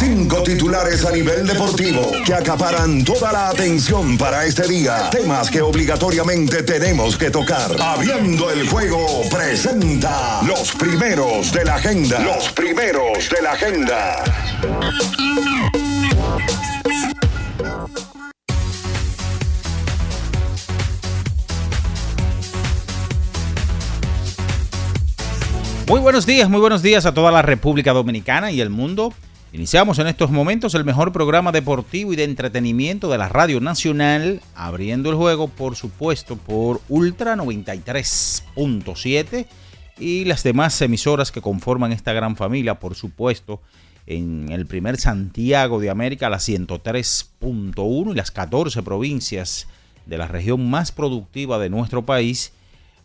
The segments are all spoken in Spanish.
Cinco titulares a nivel deportivo que acaparan toda la atención para este día. Temas que obligatoriamente tenemos que tocar. Abriendo el juego, presenta los primeros de la agenda. Los primeros de la agenda. Muy buenos días, muy buenos días a toda la República Dominicana y el mundo. Iniciamos en estos momentos el mejor programa deportivo y de entretenimiento de la Radio Nacional, abriendo el juego, por supuesto, por Ultra 93.7 y las demás emisoras que conforman esta gran familia, por supuesto, en el primer Santiago de América, la 103.1 y las 14 provincias de la región más productiva de nuestro país.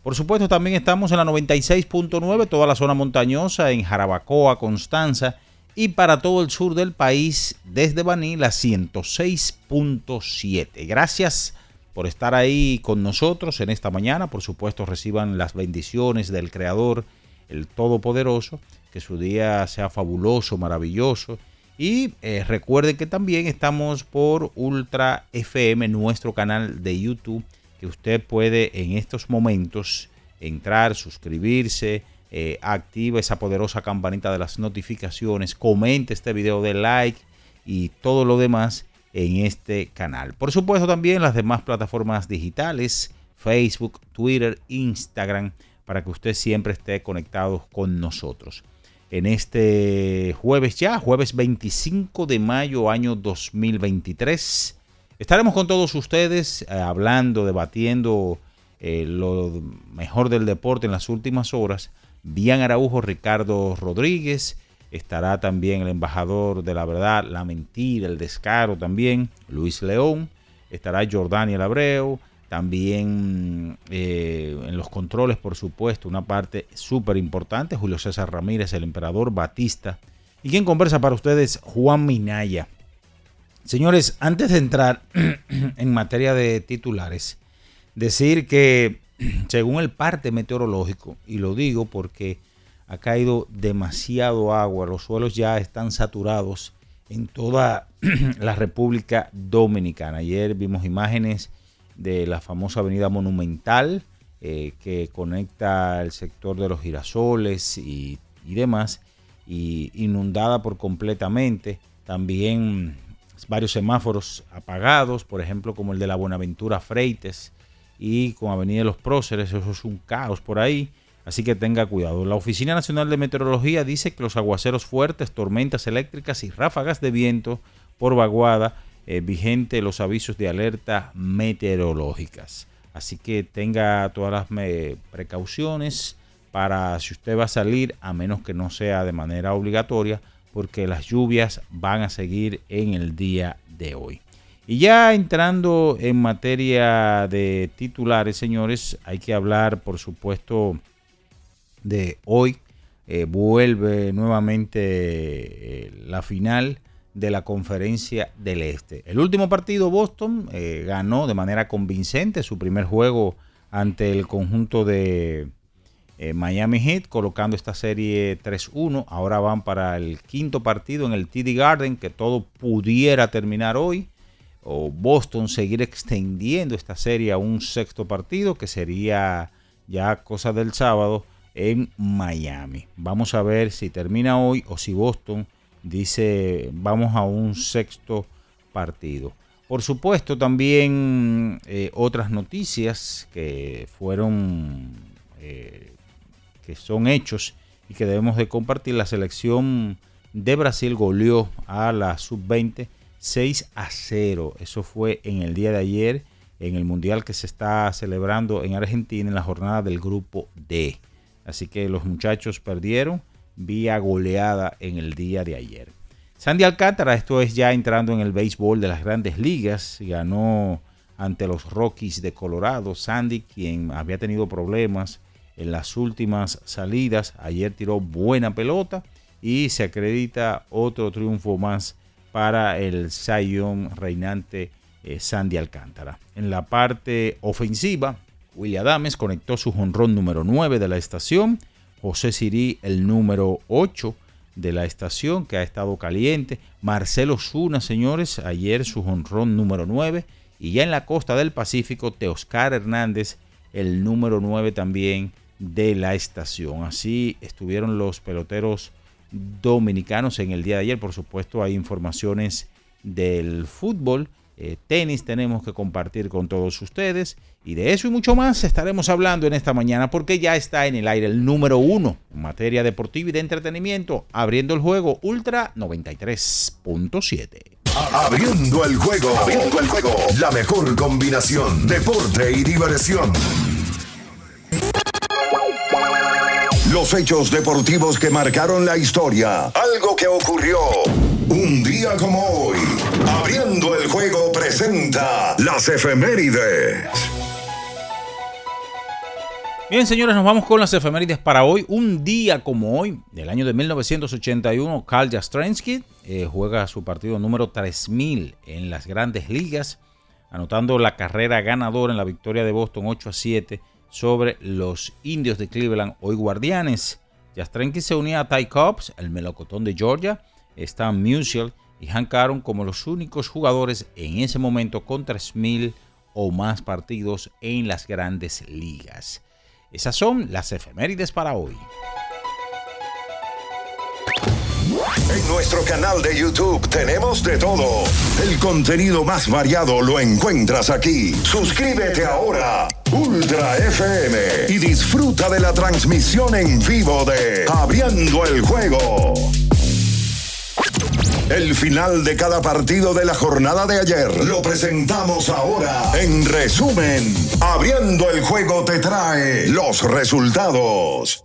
Por supuesto, también estamos en la 96.9, toda la zona montañosa, en Jarabacoa, Constanza, y para todo el sur del país, desde Baní, la 106.7. Gracias por estar ahí con nosotros en esta mañana. Por supuesto, reciban las bendiciones del Creador, el Todopoderoso. Que su día sea fabuloso, maravilloso. Y eh, recuerden que también estamos por Ultra FM, nuestro canal de YouTube, que usted puede en estos momentos entrar, suscribirse, eh, activa esa poderosa campanita de las notificaciones, comente este video de like y todo lo demás en este canal. Por supuesto también las demás plataformas digitales, Facebook, Twitter, Instagram, para que usted siempre esté conectado con nosotros. En este jueves ya, jueves 25 de mayo año 2023, estaremos con todos ustedes eh, hablando, debatiendo eh, lo mejor del deporte en las últimas horas. Bian Araujo, Ricardo Rodríguez, estará también el embajador de la verdad, la mentira, el descaro también, Luis León, estará Jordaniel Abreu, también eh, en los controles, por supuesto, una parte súper importante, Julio César Ramírez, el emperador Batista, y quien conversa para ustedes, Juan Minaya. Señores, antes de entrar en materia de titulares, decir que según el parte meteorológico, y lo digo porque ha caído demasiado agua, los suelos ya están saturados en toda la República Dominicana. Ayer vimos imágenes de la famosa avenida Monumental eh, que conecta el sector de los girasoles y, y demás, y inundada por completamente. También varios semáforos apagados, por ejemplo como el de la Buenaventura Freites, y con Avenida de los Próceres, eso es un caos por ahí, así que tenga cuidado. La Oficina Nacional de Meteorología dice que los aguaceros fuertes, tormentas eléctricas y ráfagas de viento por vaguada eh, vigente los avisos de alerta meteorológicas. Así que tenga todas las me- precauciones para si usted va a salir, a menos que no sea de manera obligatoria, porque las lluvias van a seguir en el día de hoy. Y ya entrando en materia de titulares, señores, hay que hablar, por supuesto, de hoy. Eh, vuelve nuevamente eh, la final de la conferencia del Este. El último partido, Boston, eh, ganó de manera convincente su primer juego ante el conjunto de Miami Heat, colocando esta serie 3-1. Ahora van para el quinto partido en el TD Garden, que todo pudiera terminar hoy o Boston seguir extendiendo esta serie a un sexto partido que sería ya cosa del sábado en Miami. Vamos a ver si termina hoy o si Boston dice vamos a un sexto partido. Por supuesto también eh, otras noticias que fueron eh, que son hechos y que debemos de compartir. La selección de Brasil goleó a la sub-20 6 a 0. Eso fue en el día de ayer en el Mundial que se está celebrando en Argentina en la jornada del grupo D. Así que los muchachos perdieron vía goleada en el día de ayer. Sandy Alcántara, esto es ya entrando en el béisbol de las grandes ligas, ganó ante los Rockies de Colorado. Sandy, quien había tenido problemas en las últimas salidas, ayer tiró buena pelota y se acredita otro triunfo más para el Zion reinante eh, Sandy Alcántara. En la parte ofensiva, William Adames conectó su jonrón número 9 de la estación. José Sirí el número 8 de la estación que ha estado caliente. Marcelo Zuna, señores, ayer su jonrón número 9. Y ya en la costa del Pacífico, Teoscar Hernández, el número 9 también de la estación. Así estuvieron los peloteros dominicanos en el día de ayer. Por supuesto, hay informaciones del fútbol. Eh, tenis tenemos que compartir con todos ustedes y de eso y mucho más estaremos hablando en esta mañana porque ya está en el aire el número uno en materia deportiva y de entretenimiento abriendo el juego Ultra 93.7 Abriendo el juego, abriendo el juego, la mejor combinación, deporte y diversión. Los hechos deportivos que marcaron la historia. Algo que ocurrió un día como hoy. Abriendo el juego presenta las efemérides. Bien, señores, nos vamos con las efemérides para hoy. Un día como hoy, del año de 1981, Carl Jastrzębski eh, juega su partido número 3000 en las grandes ligas, anotando la carrera ganadora en la victoria de Boston 8 a 7 sobre los indios de Cleveland, hoy guardianes. Jastrenki se unía a Ty Cobbs, el melocotón de Georgia, Stan Musial y Hank Aaron como los únicos jugadores en ese momento con 3.000 o más partidos en las grandes ligas. Esas son las efemérides para hoy. En nuestro canal de YouTube tenemos de todo. El contenido más variado lo encuentras aquí. Suscríbete ahora, Ultra FM, y disfruta de la transmisión en vivo de Abriendo el Juego. El final de cada partido de la jornada de ayer lo presentamos ahora. En resumen, Abriendo el Juego te trae los resultados.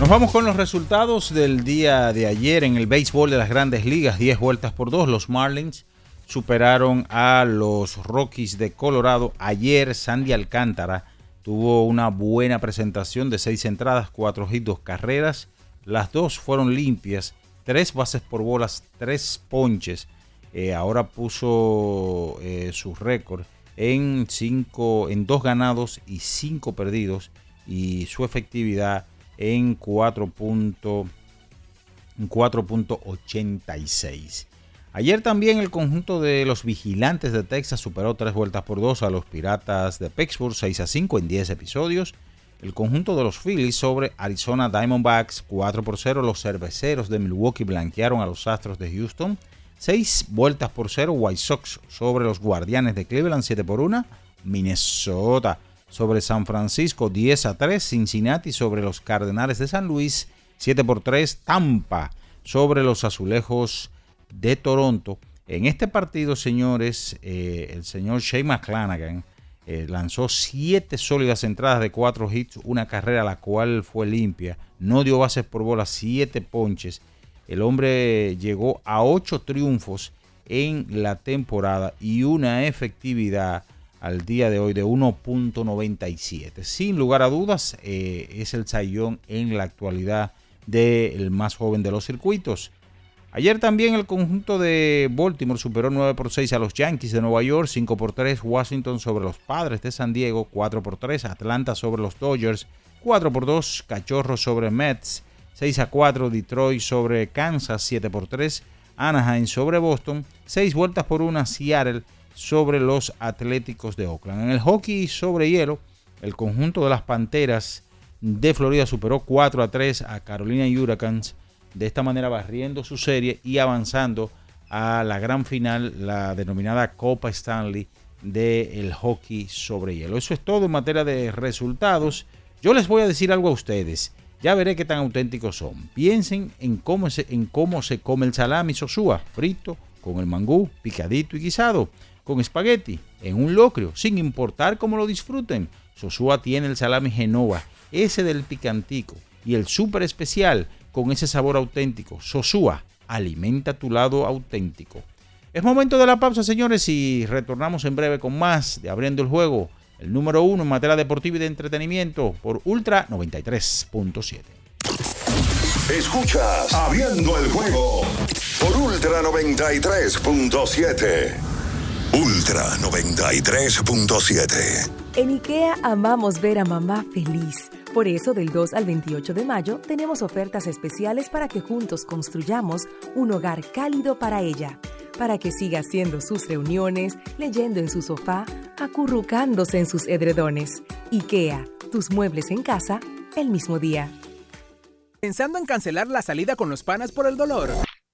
Nos vamos con los resultados del día de ayer en el béisbol de las grandes ligas. 10 vueltas por 2. Los Marlins superaron a los Rockies de Colorado. Ayer Sandy Alcántara tuvo una buena presentación de 6 entradas, 4 hits, 2 carreras. Las dos fueron limpias. 3 bases por bolas, 3 ponches. Eh, ahora puso eh, su récord en, cinco, en 2 ganados y 5 perdidos. Y su efectividad en 4.86. Ayer también el conjunto de los vigilantes de Texas superó tres vueltas por dos a los Piratas de Pittsburgh 6 a 5 en 10 episodios. El conjunto de los Phillies sobre Arizona Diamondbacks 4 por 0. Los cerveceros de Milwaukee blanquearon a los Astros de Houston 6 vueltas por 0. White Sox sobre los Guardianes de Cleveland 7 por 1. Minnesota sobre San Francisco 10 a 3, Cincinnati sobre los Cardenales de San Luis 7 por 3, Tampa sobre los Azulejos de Toronto. En este partido, señores, eh, el señor Shea McClanagan eh, lanzó 7 sólidas entradas de 4 hits, una carrera la cual fue limpia, no dio bases por bola, 7 ponches. El hombre llegó a 8 triunfos en la temporada y una efectividad al día de hoy de 1.97. Sin lugar a dudas, eh, es el sayón en la actualidad del más joven de los circuitos. Ayer también el conjunto de Baltimore superó 9 por 6 a los Yankees de Nueva York, 5 por 3 Washington sobre los Padres de San Diego, 4 por 3 Atlanta sobre los Dodgers, 4 por 2 Cachorros sobre Mets, 6 a 4 Detroit sobre Kansas, 7 por 3 Anaheim sobre Boston, 6 vueltas por 1 Seattle sobre los Atléticos de Oakland. En el hockey sobre hielo, el conjunto de las Panteras de Florida superó 4 a 3 a Carolina Hurricanes, de esta manera barriendo su serie y avanzando a la gran final, la denominada Copa Stanley del hockey sobre hielo. Eso es todo en materia de resultados. Yo les voy a decir algo a ustedes. Ya veré qué tan auténticos son. Piensen en cómo se, en cómo se come el salami sosúa, frito, con el mangú, picadito y guisado, con espagueti, en un locrio, sin importar cómo lo disfruten. Sosúa tiene el salami Genova, ese del picantico, y el súper especial, con ese sabor auténtico. Sosúa, alimenta tu lado auténtico. Es momento de la pausa, señores, y retornamos en breve con más de Abriendo el Juego el número uno en materia deportiva y de entretenimiento por Ultra 93.7. Escuchas Abriendo el juego por Ultra 93.7. Ultra 93.7. En IKEA amamos ver a mamá feliz. Por eso, del 2 al 28 de mayo, tenemos ofertas especiales para que juntos construyamos un hogar cálido para ella para que siga haciendo sus reuniones, leyendo en su sofá, acurrucándose en sus edredones. IKEA, tus muebles en casa, el mismo día. ¿Pensando en cancelar la salida con los panas por el dolor?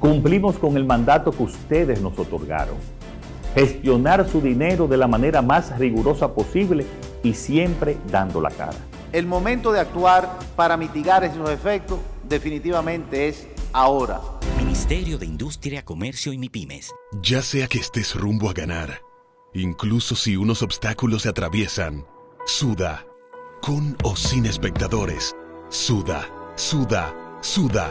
Cumplimos con el mandato que ustedes nos otorgaron. Gestionar su dinero de la manera más rigurosa posible y siempre dando la cara. El momento de actuar para mitigar esos efectos definitivamente es ahora. Ministerio de Industria, Comercio y MIPIMES. Ya sea que estés rumbo a ganar, incluso si unos obstáculos se atraviesan, suda, con o sin espectadores, suda, suda, suda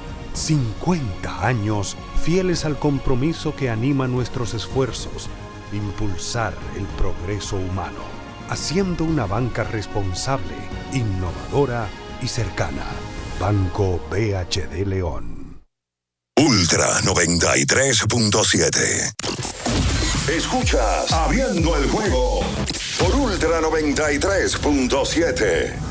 50 años fieles al compromiso que anima nuestros esfuerzos, impulsar el progreso humano, haciendo una banca responsable, innovadora y cercana. Banco BHD León. Ultra 93.7. Escuchas Abriendo el juego por Ultra 93.7.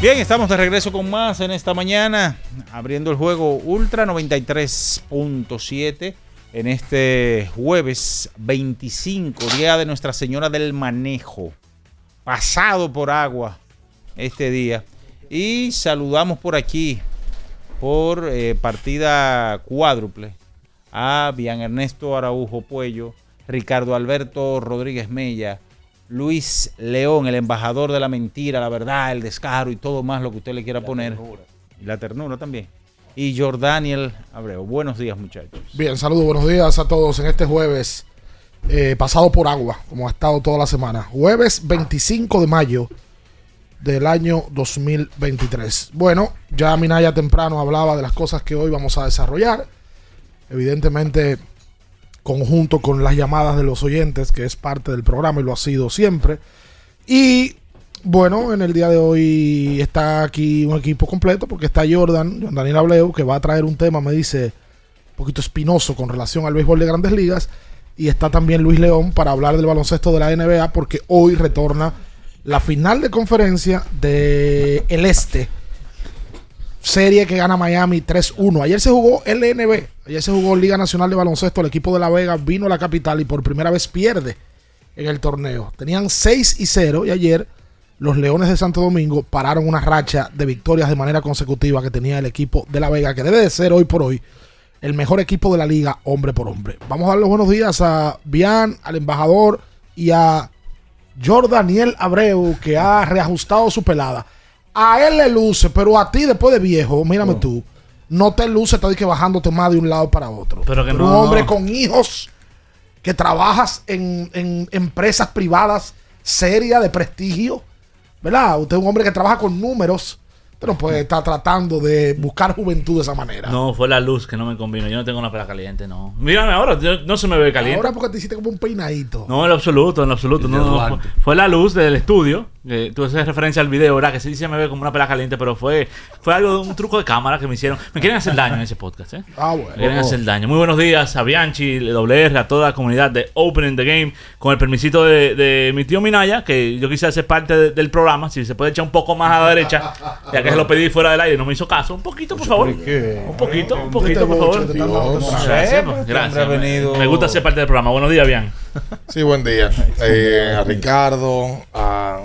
Bien, estamos de regreso con más en esta mañana, abriendo el juego Ultra 93.7 en este jueves 25, día de Nuestra Señora del Manejo, pasado por agua este día. Y saludamos por aquí, por eh, partida cuádruple, a Bian Ernesto Araujo Puello, Ricardo Alberto Rodríguez Mella, Luis León, el embajador de la mentira, la verdad, el descaro y todo más lo que usted le quiera poner. Y la ternura también. Y Jordaniel Abreu. Buenos días, muchachos. Bien, saludos, buenos días a todos en este jueves eh, pasado por agua, como ha estado toda la semana. Jueves 25 de mayo del año 2023. Bueno, ya Minaya temprano hablaba de las cosas que hoy vamos a desarrollar. Evidentemente, conjunto con las llamadas de los oyentes, que es parte del programa y lo ha sido siempre. Y bueno, en el día de hoy está aquí un equipo completo porque está Jordan, Jordan Daniel Ableu, que va a traer un tema, me dice, un poquito espinoso con relación al béisbol de grandes ligas. Y está también Luis León para hablar del baloncesto de la NBA porque hoy retorna la final de conferencia de el Este. Serie que gana Miami 3-1. Ayer se jugó LNB. Ayer se jugó Liga Nacional de Baloncesto. El equipo de La Vega vino a la capital y por primera vez pierde en el torneo. Tenían 6 y 0 y ayer los Leones de Santo Domingo pararon una racha de victorias de manera consecutiva que tenía el equipo de La Vega, que debe de ser hoy por hoy el mejor equipo de la liga hombre por hombre. Vamos a dar los buenos días a Bian, al embajador y a Jordaniel Abreu, que ha reajustado su pelada. A él le luce, pero a ti después de viejo, mírame tú, no te luce, estás que bajándote más de un lado para otro. Pero que no, un hombre no. con hijos que trabajas en, en empresas privadas serias de prestigio, ¿verdad? Usted es un hombre que trabaja con números, pero puede estar tratando de buscar juventud de esa manera. No, fue la luz que no me convino. Yo no tengo una pela caliente, no. Mírame ahora, yo- no se me ve caliente. Ahora porque te hiciste como un peinadito. No, en lo absoluto, en lo absoluto. No, no, fue, fue la luz del estudio. Eh, tú haces referencia al video, ¿verdad? Que sí se me ve como una pela caliente, pero fue, fue algo de un truco de cámara que me hicieron. Me quieren hacer daño en ese podcast, ¿eh? Ah, bueno. Me quieren hacer daño. Muy buenos días a Bianchi, WR, a toda la comunidad de Opening the Game, con el permisito de, de mi tío Minaya, que yo quise hacer parte de- del programa. Si se puede echar un poco más a la derecha, ya que se lo pedí fuera del aire y no me hizo caso. Un poquito, por favor. Un poquito, un poquito, por favor. Gracias, gracias. Me gusta ser parte del programa. Buenos días, Bian. Sí, buen día. Eh, a Ricardo, a-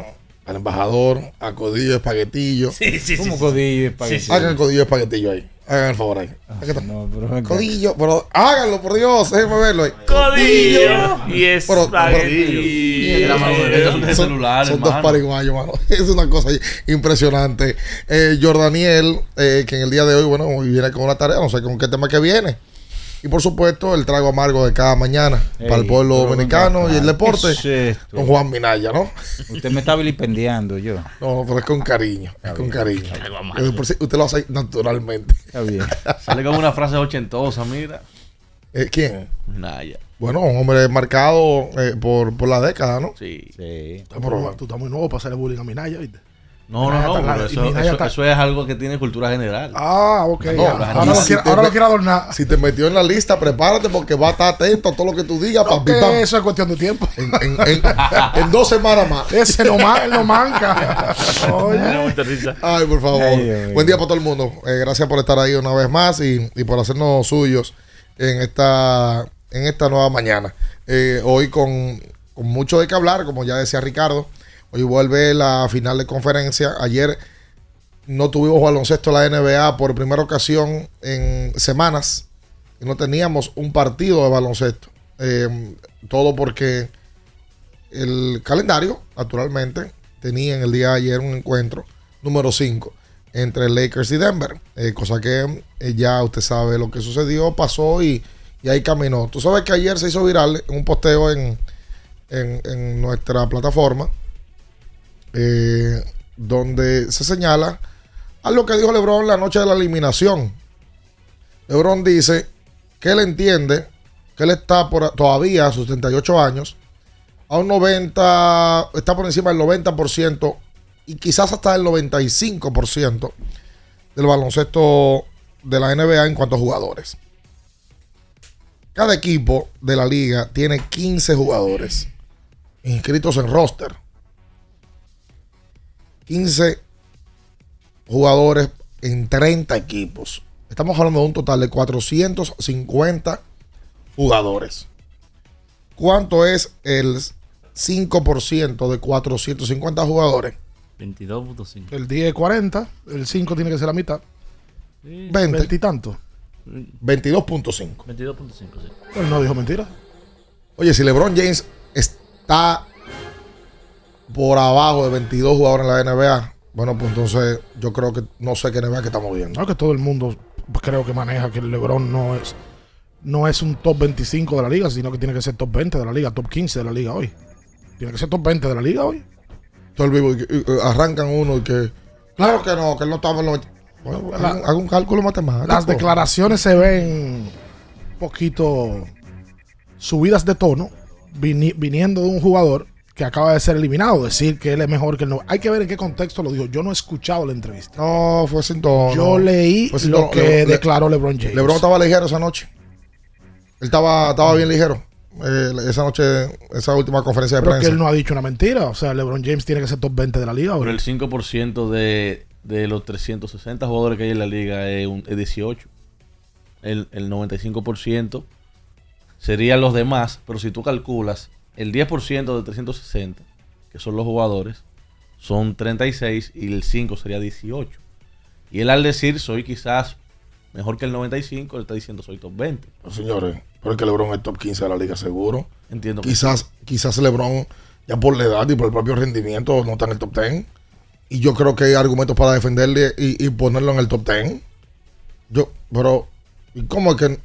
al embajador, a Codillo Espaguetillo. Sí, sí, ¿Cómo codillo y espaguetillo? Hagan el Codillo Espaguetillo ahí. Hagan el favor ahí. Está. No, pero. Codillo, pero háganlo, por Dios, déjenme verlo ahí. Codillo y espaguetillo. derecha son celular, son dos hermano. pariguayos, mano. Es una cosa impresionante. Eh, Jordaniel, eh, que en el día de hoy, bueno, hoy viene con una tarea, no sé con qué tema que viene. Y por supuesto, el trago amargo de cada mañana Ey, para el pueblo pero dominicano y el deporte. ¿Qué es? Con Juan Minaya, ¿no? Usted me está vilipendiando yo. No, no, pero es con cariño. Es con cariño. Usted lo hace naturalmente. Está bien. Sale como una frase ochentosa, mira. Eh, ¿Quién? Naya. Bueno, un hombre marcado eh, por, por la década, ¿no? Sí. Sí. Tú estás muy- tú estás muy nuevo para hacerle bullying a Minaya, ¿viste? No, no, no. pero eso, es algo que tiene cultura general. Ah, ok. No, ahora, lo si ahora quiere adornar. Si te metió en la lista, prepárate porque va a estar atento a todo lo que tú digas. Papi, pam. eso es cuestión de tiempo. En, en- en- en dos semanas más. Ese no, man, no manca. Oye. Ay, por favor. Ay. Buen día para todo el mundo. Eh, gracias por estar ahí una vez más y, y por hacernos suyos en esta, en esta nueva mañana. Eh, hoy con, con mucho de qué hablar, como ya decía Ricardo. Hoy vuelve la final de conferencia. Ayer no tuvimos baloncesto en la NBA por primera ocasión en semanas. No teníamos un partido de baloncesto. Eh, todo porque el calendario, naturalmente, tenía en el día de ayer un encuentro número 5 entre Lakers y Denver. Eh, cosa que eh, ya usted sabe lo que sucedió, pasó y, y ahí caminó. Tú sabes que ayer se hizo viral un posteo en, en nuestra plataforma eh, donde se señala a lo que dijo LeBron la noche de la eliminación. LeBron dice que él entiende que él está por, todavía a sus 38 años a un 90, está por encima del 90% y quizás hasta el 95% del baloncesto de la NBA en cuanto a jugadores. Cada equipo de la liga tiene 15 jugadores inscritos en roster. 15 jugadores en 30 equipos. Estamos hablando de un total de 450 jugadores. ¿Cuánto es el 5% de 450 jugadores? 22.5. El 10 es 40, el 5 tiene que ser la mitad. Sí. 20. 20 y tanto. 22.5. 22.5, sí. Él no dijo mentira. Oye, si LeBron James está por abajo de 22 jugadores en la NBA, bueno, pues entonces yo creo que no sé qué NBA que estamos viendo. No, que todo el mundo creo que maneja que el LeBron no es no es un top 25 de la liga, sino que tiene que ser top 20 de la liga, top 15 de la liga hoy. Tiene que ser top 20 de la liga hoy. Todo el vivo y y- arrancan uno y que. Claro que no, que él no estaba en los. Bueno, La- haga un- haga un cálculo matemático. Las declaraciones se ven un poquito subidas de tono vini- viniendo de un jugador que acaba de ser eliminado. Decir que él es mejor que el no. Hay que ver en qué contexto lo dijo. Yo no he escuchado la entrevista. No, fue sin tono. Yo leí Fue sin lo tono. que Le- declaró LeBron James. LeBron estaba ligero esa noche. Él estaba, estaba bien ligero. eh, esa noche, esa última conferencia de Pero que prensa. él no ha dicho una mentira. O sea, LeBron James tiene que ser top 20 de la liga. Pero el 5% de, de los 360 jugadores que hay en la liga es, un, es 18. El, el 95% serían los demás, pero si tú calculas el 10% de 360, que son los jugadores, son 36 y el 5 sería 18. Y él al decir soy quizás mejor que el 95, él está diciendo soy top 20. No, señores, pero es que LeBron es top 15 de la liga seguro. Entiendo. que Quizás, quizás LeBron, ya por la edad y por el propio rendimiento, no está en el top 10. Y yo creo que hay argumentos para defenderle y, y ponerlo en el top 10. Yo, pero, ¿y cómo es que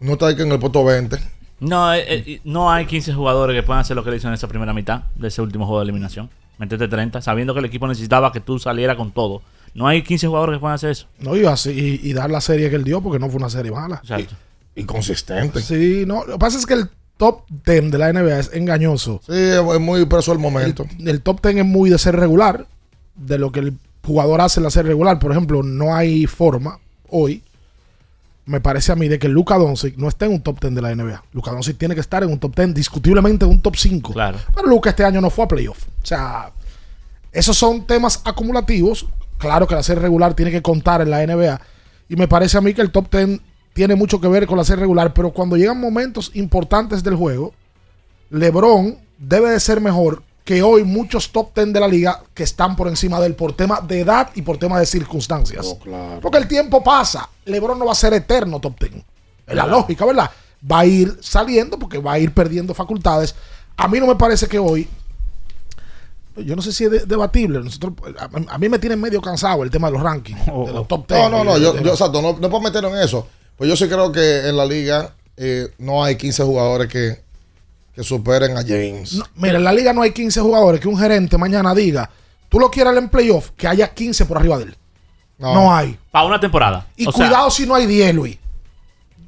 no está aquí en el puesto 20? No, eh, eh, no hay 15 jugadores que puedan hacer lo que le hizo en esa primera mitad de ese último juego de eliminación. Meterte 30, sabiendo que el equipo necesitaba que tú salieras con todo. No hay 15 jugadores que puedan hacer eso. No, y, así, y, y dar la serie que él dio, porque no fue una serie mala. Exacto. Y consistente. Sí, no. Lo que pasa es que el top 10 de la NBA es engañoso. Sí, es muy preso el momento. El, el top 10 es muy de ser regular, de lo que el jugador hace en la serie regular. Por ejemplo, no hay forma hoy, me parece a mí, de que Luka Doncic no esté en un top 10 de la NBA. Luka Doncic tiene que estar en un top 10, discutiblemente en un top 5. Claro. Pero Luka este año no fue a playoff. O sea, esos son temas acumulativos. Claro que la serie regular tiene que contar en la NBA. Y me parece a mí que el top 10 tiene mucho que ver con la serie regular. Pero cuando llegan momentos importantes del juego, LeBron debe de ser mejor que hoy muchos top 10 de la liga que están por encima de él por tema de edad y por tema de circunstancias. Porque el tiempo pasa. LeBron no va a ser eterno top 10. Es la lógica, ¿verdad? Va a ir saliendo porque va a ir perdiendo facultades. A mí no me parece que hoy. Yo no sé si es de- debatible. Nosotros, a, a mí me tiene medio cansado el tema de los rankings, de los top 10. No, no, no, yo exacto, no, no puedo meter en eso. Pues yo sí creo que en la liga eh, no hay 15 jugadores que, que superen a James. No, mira, en la liga no hay 15 jugadores que un gerente mañana diga, tú lo quieres en playoff, que haya 15 por arriba de él. No, hay. Para una temporada. Y O sea, cuidado si no hay 10, Luis.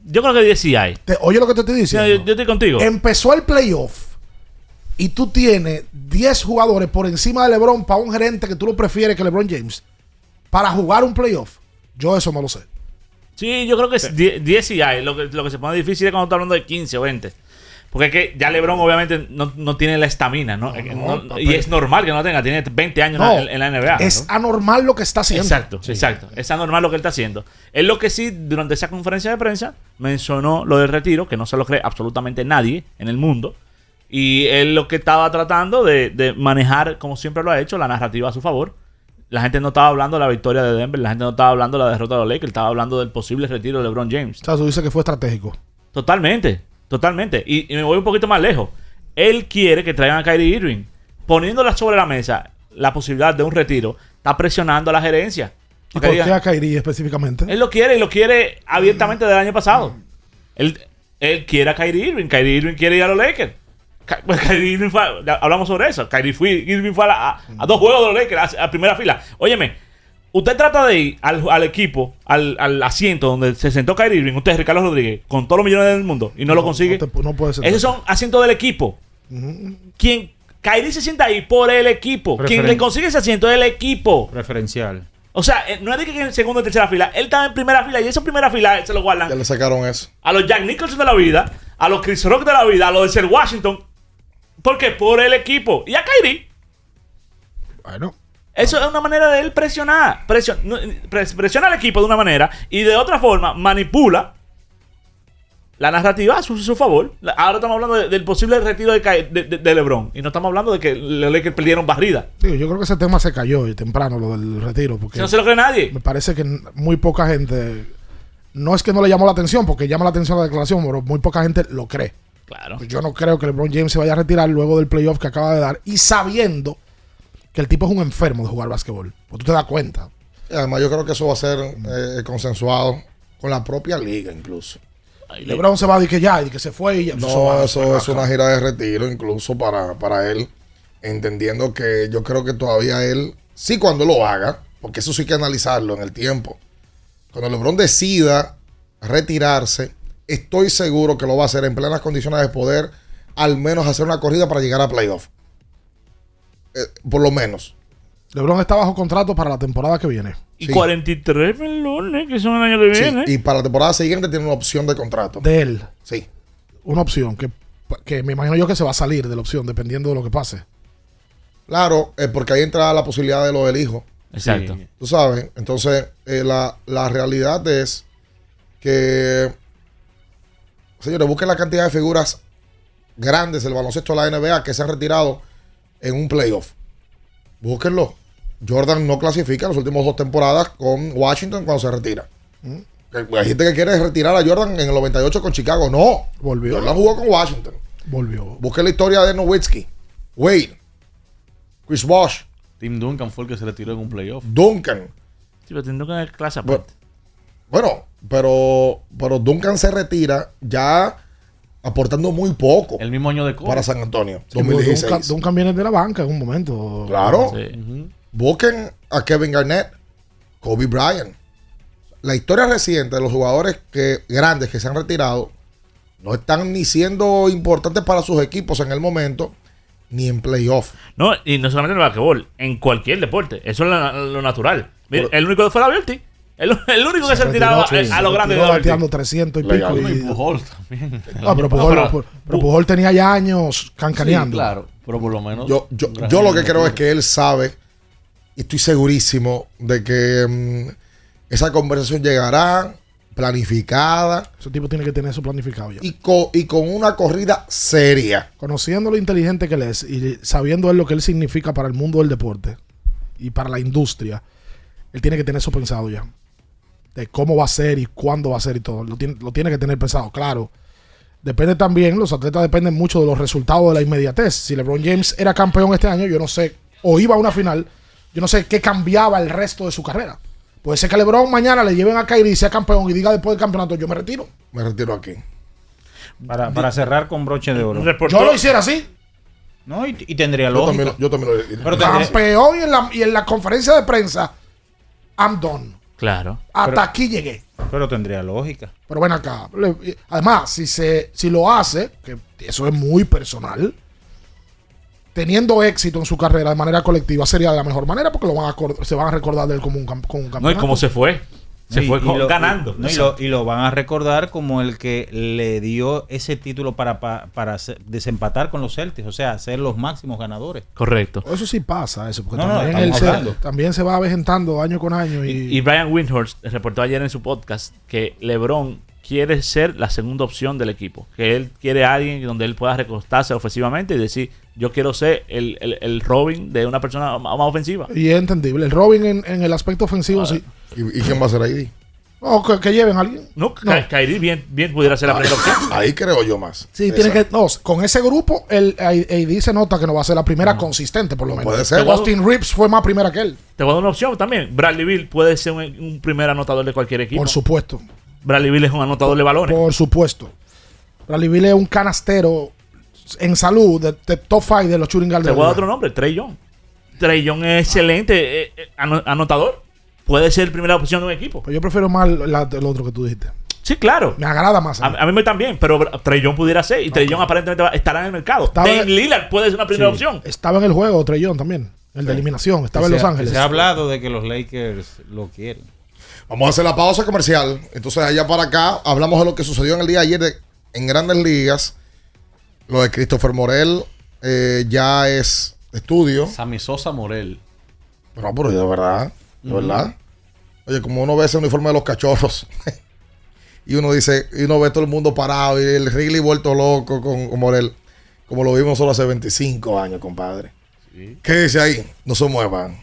yo creo que 10 sí hay. Te- oye lo que te estoy diciendo. Yo, yo estoy contigo. Empezó el playoff y tú tienes 10 jugadores por encima de LeBron para un gerente que tú lo prefieres que LeBron James para jugar un playoff. Yo eso no lo sé. Sí, yo creo que es 10 10 sí hay. Lo que, lo que se pone difícil es cuando está hablando de 15 o 20. Porque es que ya LeBron obviamente no, no tiene la estamina, ¿no? No, y es normal que no la tenga. Tiene 20 años No, en, en la NBA. es ¿no? anormal lo que está haciendo. Exacto, exacto. Es anormal lo que él está haciendo. Es lo que sí, durante esa conferencia de prensa, mencionó lo del retiro, que no se lo cree absolutamente nadie en el mundo. Y él lo que estaba tratando de, de manejar, como siempre lo ha hecho, la narrativa a su favor. La gente no estaba hablando de la victoria de Denver, la gente no estaba hablando de la derrota de los Lakers, estaba hablando del posible retiro de LeBron James. O sea, tú dices que fue estratégico. Totalmente, totalmente. Y, y me voy un poquito más lejos. Él quiere que traigan a Kyrie Irving. Poniéndola sobre la mesa la posibilidad de un retiro, está presionando a la gerencia. ¿Y por qué a Kyrie específicamente? él lo quiere y lo quiere abiertamente del año pasado. Él, él quiere a Kyrie Irving. Kyrie Irving quiere ir a los Lakers. Pues Kyrie Irving fue- hablamos sobre eso. Kyrie fue, Irving fue a, la- a- a dos juegos de los Lakers, a, a primera fila. Óyeme, usted trata de ir al, al equipo, al, al asiento donde se sentó Kyrie Irving, usted, Ricardo Rodríguez, con todos los millones del mundo y no, lo consigue. No, te- no puede ser. Esos son asientos del equipo. Quien Kyrie se sienta ahí por el equipo. Quien le consigue ese asiento es el equipo. Preferencial. O sea, eh, no es de que en segunda o tercera fila. Él estaba en primera fila y esa primera fila se lo guardan Ya le sacaron eso. a los Jack Nicholson de la vida, a los Chris Rock de la vida, a los de Sir Washington. ¿Por qué? Por el equipo. Y a Kyrie. Bueno, Eso es una manera de él presionar. Presion- presiona al equipo de una manera y de otra forma manipula la narrativa a su, su favor. Ahora estamos hablando de- del posible retiro de, LeBron. Y no estamos hablando de que los Lakers perdieron barrida. Digo, yo creo que ese tema se cayó y temprano, lo del retiro. Porque no se lo cree nadie. Me parece que muy poca gente. No es que no le llamó la atención, porque llama la atención la declaración, pero muy poca gente lo cree. Claro. Pues yo no creo que LeBron James se vaya a retirar luego del playoff que acaba de dar y sabiendo que el tipo es un enfermo de jugar básquetbol. Pues tú te das cuenta. Y además, yo creo que eso va a ser eh, consensuado con la propia liga, incluso. LeBron se va a decir que ya, y que se fue y ya. No, eso es una gira de retiro, incluso para, para él, entendiendo que yo creo que todavía él, sí cuando lo haga, porque eso sí hay que analizarlo en el tiempo, cuando LeBron decida retirarse, estoy seguro que lo va a hacer en plenas condiciones de poder al menos hacer una corrida para llegar a playoff. Eh, por lo menos. LeBron está bajo contrato para la temporada que viene. Y 43 melones que son el año que Sí, viene. y para la temporada siguiente tiene una opción de contrato. De él. Sí. Una opción que, que me imagino yo que se va a salir de la opción dependiendo de lo que pase. Claro, eh, porque ahí entra la posibilidad de lo del hijo. Exacto. Tú sabes, entonces eh, la, la realidad es que, señores, busquen la cantidad de figuras grandes del baloncesto de la NBA que se han retirado en un playoff. Búsquenlo. Jordan no clasifica las últimas dos temporadas con Washington cuando se retira. Que- Hay gente que quiere retirar a Jordan en el 98 con Chicago. No. Volvió. Jordan jugó con Washington. Volvió. Busquen la historia de Nowitzki, Wade, Chris Bosh, Tim Duncan fue el que se retiró en un playoff. Duncan. Sí, pero teniendo que ver clase aparte. Bueno, pero, pero Duncan se retira ya aportando muy poco. El mismo año de Kobe. Para San Antonio, Sí, porque 2016. Duncan, Duncan viene de la banca en un momento. Claro. Sí. Busquen a Kevin Garnett, Kobe Bryant. La historia reciente de los jugadores que, grandes que se han retirado no están ni siendo importantes para sus equipos en el momento, ni en playoff. No, y no solamente en el basquetbol, en cualquier deporte. Eso es lo, lo natural. Mira, el único que fue Daviolti. El, el único que se, retiraba retiró, a, sí, lo grande bateando 300 y Legal. pico. y- Y Pujol también. Ah, pero Pujol, No, pero- pero- pero Pujol tenía ya años cancaneando. Sí, claro, pero por lo menos. Yo, yo, yo lo que creo es que él sabe, y estoy segurísimo de que mm, esa conversación llegará planificada Ese tipo tiene que tener eso planificado ya. y, co- y con una corrida seria. Conociendo lo inteligente que él es y sabiendo él lo que él significa para el mundo del deporte y para la industria, él tiene que tener eso pensado ya. De cómo va a ser y cuándo va a ser y todo. Lo tiene, lo tiene que tener pensado, claro. Depende también, los atletas dependen mucho de los resultados de la inmediatez. Si LeBron James era campeón este año, yo no sé, o iba a una final, yo no sé qué cambiaba el resto de su carrera. Puede ser que LeBron mañana le lleven a Kyrie y sea campeón y diga después del campeonato, yo me retiro. Me retiro aquí. Para, para cerrar con broche de oro. Reportó- Yo lo hiciera así. No, y, y tendría Yo lógica. también, lo- yo también lo Pero tendría- campeón y en, la, y en la conferencia de prensa, I'm done. Claro. Hasta Pero- aquí llegué. pero tendría lógica. Pero ven acá. le- Además, si, se, si lo hace, que eso es muy personal, teniendo éxito en su carrera de manera colectiva, sería de la mejor manera porque lo van a, se van a recordar de él como un, cam- como un No, campeonato. y cómo se fue. Se Y- fue y lo- ganando. y- no, y, lo, y lo van a recordar como el que le dio ese título para, pa- para, se- desempatar con los Celtics, o sea, ser los máximos ganadores. Correcto. Eso sí pasa, eso, porque No, también, él se, también se va avejentando año con año. Y, Y Brian Windhorst reportó ayer en su podcast que LeBron quiere ser la segunda opción del equipo. Que él quiere a alguien donde él pueda recostarse ofensivamente y decir, yo quiero ser el, el- el Robin de una persona más más ofensiva. y es entendible. El Robin en, en el aspecto ofensivo, sí. ¿Y, y quién va a ser ahí? O que, que lleven a alguien. No, Ky- Kyrie bien, bien pudiera ser la primera opción. Ahí creo yo más. Sí, Esa. tiene que. No, con ese grupo, el AD se nota que no va a ser la primera consistente, por lo menos. puede ser. Austin Reeves fue más primera que él. Te voy a dar una opción también. Bradley Bill puede ser un, un primer anotador de cualquier equipo. Por supuesto. Bradley Bill es un anotador de balones. Por supuesto. Bradley Beal es un canastero en salud de, de top 5 de los shooting guards Te voy a dar otro nombre, Trey Young. Trey Young es excelente eh, eh, ano- anotador. Puede ser primera opción de un equipo. Pero yo prefiero más la- el otro que tú dijiste. Sí, claro. Me agrada más. a A, mí. a mí me también, pero Trey Young pudiera ser. Y Trey Young aparentemente va- estará en el mercado. Dame Lillard puede ser una primera Sí. opción. Estaba en el juego Trey Young también. El de eliminación. Estaba en Los Ángeles. Se ha hablado de que los Lakers lo quieren. Vamos a hacer la pausa comercial. Entonces, allá para acá, hablamos de lo que sucedió en el día de ayer de- en grandes ligas. Lo de Christopher Morel eh, ya es estudio. Sammy Sosa Morel. No, pero de verdad, de verdad. Oye, como uno ve ese uniforme de los cachorros. y uno dice, y uno ve todo el mundo parado y el Wrigley vuelto loco con, con Morel. Como lo vimos solo hace 25 años, compadre. ¿Qué dice ahí? No se muevan.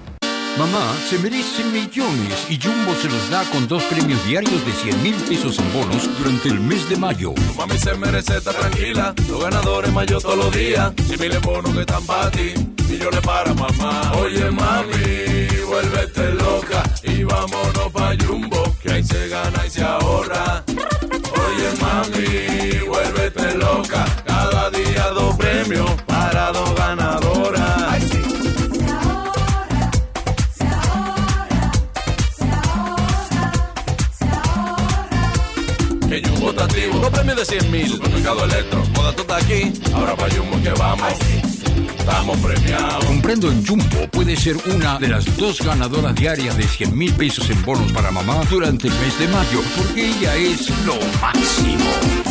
Mamá se merece millones y Jumbo se los da con dos premios diarios de 100 mil pesos en bonos durante el mes de mayo. Mami se merece estar tranquila, los ganadores mayo todos los días. Y miles bonos que están para ti, millones para mamá. Oye mami, vuélvete loca y vámonos pa' Jumbo, que ahí se gana y se ahorra. Oye mami, vuélvete loca, cada día dos premios para dos ganadoras. Activo, dos premios de 100 mil. Supermercado Electro, moda tú estás aquí, ahora pa' Jumbo que vamos. Estamos premiados. Comprando en Jumbo puede ser una de las dos ganadoras diarias de 100 mil pesos en bonos para mamá durante el mes de mayo, porque ella es lo máximo.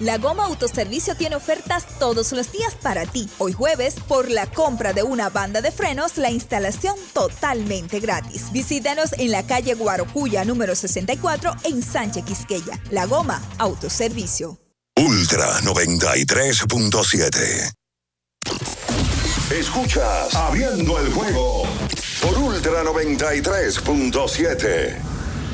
La Goma Autoservicio tiene ofertas todos los días para ti. Hoy jueves, por la compra de una banda de frenos, la instalación totalmente gratis. Visítanos en la calle Guarocuya número 64 en Sánchez Quisqueya. La Goma Autoservicio. Ultra 93.7. Escuchas Abriendo el juego por Ultra 93.7.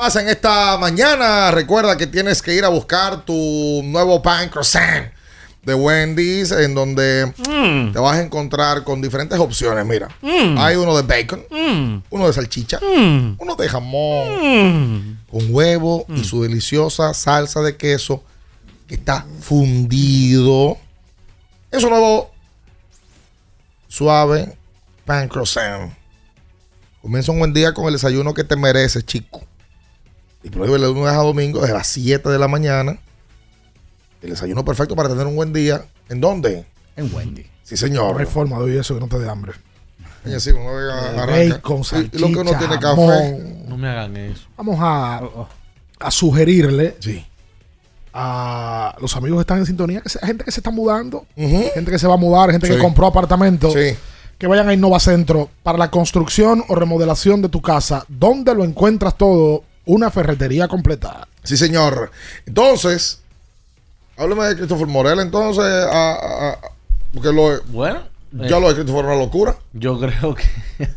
Más en esta mañana. Recuerda que tienes que ir a buscar tu nuevo pan croissant de Wendy's, en donde Mm. te vas a encontrar con diferentes opciones. Mira, Mm. hay uno de bacon, Mm. uno de salchicha, uno de jamón, con huevo y su deliciosa salsa de queso que está fundido. Es un nuevo suave pan croissant. Comienza un buen día con el desayuno que te mereces, chico. Y prohíbe de lunes a domingo desde las 7 de la mañana. El desayuno perfecto para tener un buen día. ¿En dónde? En Wendy. Sí, señor. No hay forma de oír eso que no te dé hambre. Oye, sí, uno bacon, Y- y lo que uno tiene café. jamón. No me hagan eso. Vamos a, a sugerirle a los amigos que están en sintonía, que sea gente que se está mudando, gente que se va a mudar, gente Sí. que compró apartamento, Sí. que vayan a Innovacentro para la construcción o remodelación de tu casa. ¿Dónde lo encuentras todo? Una ferretería completa. Sí, señor. Entonces, háblame de Christopher Morel, entonces, a- a- a- porque lo, Bueno, ya eh, lo de Christopher una locura. Yo creo que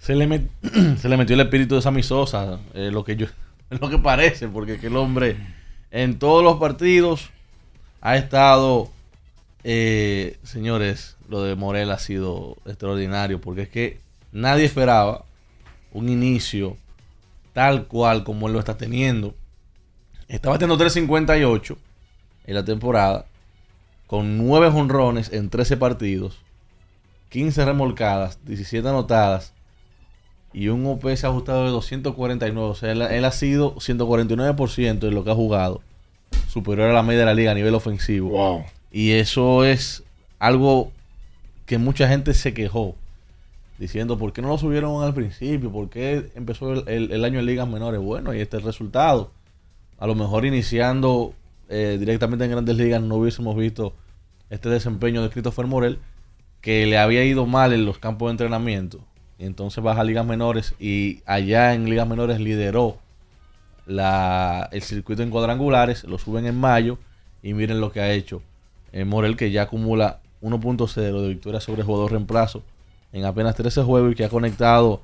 se le, met- se le metió el espíritu de Sammy Sosa, eh, lo que yo, lo que parece, porque que el hombre en todos los partidos ha estado, eh, señores, lo de Morel ha sido extraordinario, porque es que nadie esperaba un inicio tal cual como él lo está teniendo. Está batiendo 358 en la temporada, con 9 jonrones en 13 partidos. 15 remolcadas, 17 anotadas y un OPS ajustado de 249. O sea, él, él ha sido 149% de lo que ha jugado, superior a la media de la liga a nivel ofensivo. Y eso es algo que mucha gente se quejó, diciendo, ¿por qué no lo subieron al principio? ¿Por qué empezó el, año en ligas menores? Bueno, y este es el resultado. A lo mejor iniciando eh, directamente en grandes ligas no hubiésemos visto este desempeño de Christopher Morel, que le había ido mal en los campos de entrenamiento. Y entonces baja a ligas menores y allá en ligas menores lideró la, el circuito en cuadrangulares, lo suben en mayo y miren lo que ha hecho eh, Morel que ya acumula 1.0 de victoria sobre jugador reemplazo en apenas 13 juegos y que ha conectado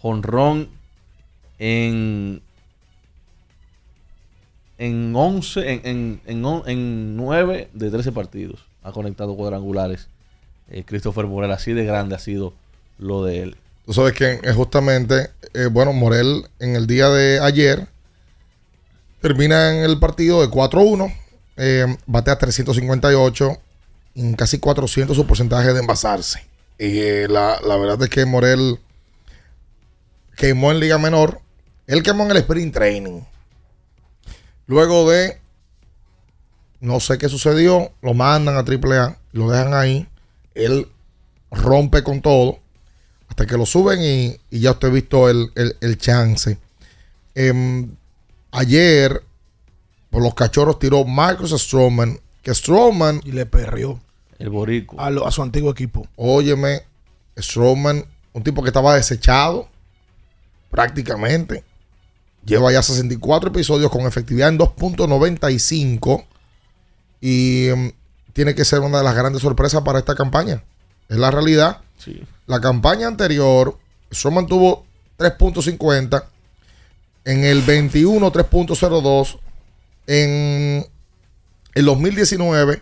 jonrón en en 11 en, en, en, en 9 de 13 partidos. Ha conectado cuadrangulares. Eh, Christopher Morel así de grande ha sido lo de él. Tú sabes que justamente, eh, bueno, Morel en el día de ayer termina en el partido de 4-1, eh, bate a 358, en casi 400 su porcentaje de envasarse. Y eh, la, la verdad es que Morel quemó en Liga Menor, él quemó en el Sprint Training. Luego de, no sé qué sucedió, lo mandan a AAA, lo dejan ahí, él rompe con todo hasta que lo suben y, ya usted ha visto el, el- el chance. Em, ayer, por los cachorros tiró Marcus Stroman, que Stroman... Y le perrió. El boricua. A, lo- a su antiguo equipo. Óyeme, Stroman, un tipo que estaba desechado prácticamente. Lleva ya 64 episodios con efectividad en 2.95 y em, tiene que ser una de las grandes sorpresas para esta campaña. Es la realidad. Sí. La campaña anterior, Stroman tuvo 3.50. En el 21, 3.02. En el 2019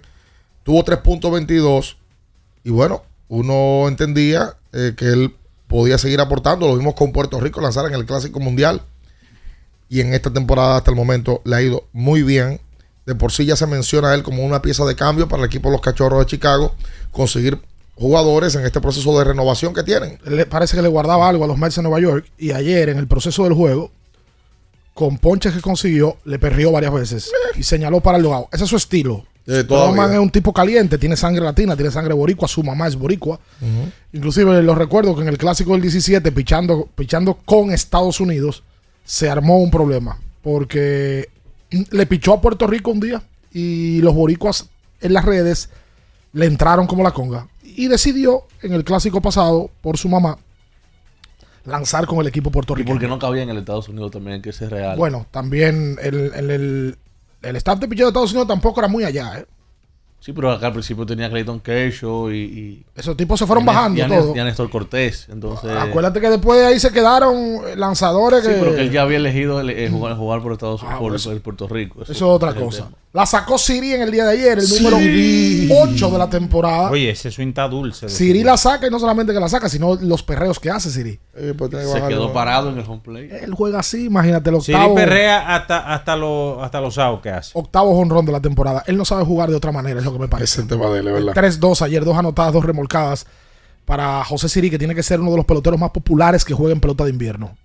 tuvo 3.22. Y bueno, uno entendía eh, que él podía seguir aportando. Lo vimos con Puerto Rico lanzar en el Clásico Mundial. Y en esta temporada hasta el momento le ha ido muy bien. De por sí ya se menciona a él como una pieza de cambio para el equipo de los Cachorros de Chicago. Conseguir jugadores en este proceso de renovación que tienen. Le- parece que le guardaba algo a los Mets de Nueva York. Y ayer, en el proceso del juego, con ponches que consiguió, le perrió varias veces. Y señaló para el logado. Ese es su estilo. La Roman es un tipo caliente, tiene sangre latina, tiene sangre boricua, su mamá es boricua. Inclusive lo recuerdo que en el clásico del 17, pichando, pichando con Estados Unidos, se armó un problema. Porque le pichó a Puerto Rico un día y los boricuas en las redes le entraron como la conga. Y decidió en el clásico pasado, por su mamá, lanzar con el equipo y puertorriqueño. porque no cabía en el Estados Unidos también que ese es real Bueno, también el, el, el- el staff de picheo de Estados Unidos tampoco era muy allá, ¿eh? Sí, pero acá al principio tenía Clayton Kershaw y, y- Esos tipos se fueron y bajando y todo. Y a Néstor Cortés. Entonces, Acuérdate que después de ahí se quedaron lanzadores sí, que... pero que él ya había elegido el- el jugar, jugar por Estados Unidos, Ah, por, eso- por Puerto Rico. Eso es otra cosa. tema. La sacó Siri en el día de ayer, el Siri. número 8 de la temporada. Oye, ese swing está dulce. Siri la saca y no solamente que la saca, sino los perreos que hace Siri. pues Se quedó parado en el home play. Él juega así, imagínate el Siri octavo, perrea hasta, hasta, los hasta los outs que hace. octavo jonrón de la temporada. Él no sabe jugar de otra manera, es lo que me parece. Ese es el tema de él, verdad. 3-2 ayer, dos anotadas, dos remolcadas para José Siri, que tiene que ser uno de los peloteros más populares que juega en pelota de invierno.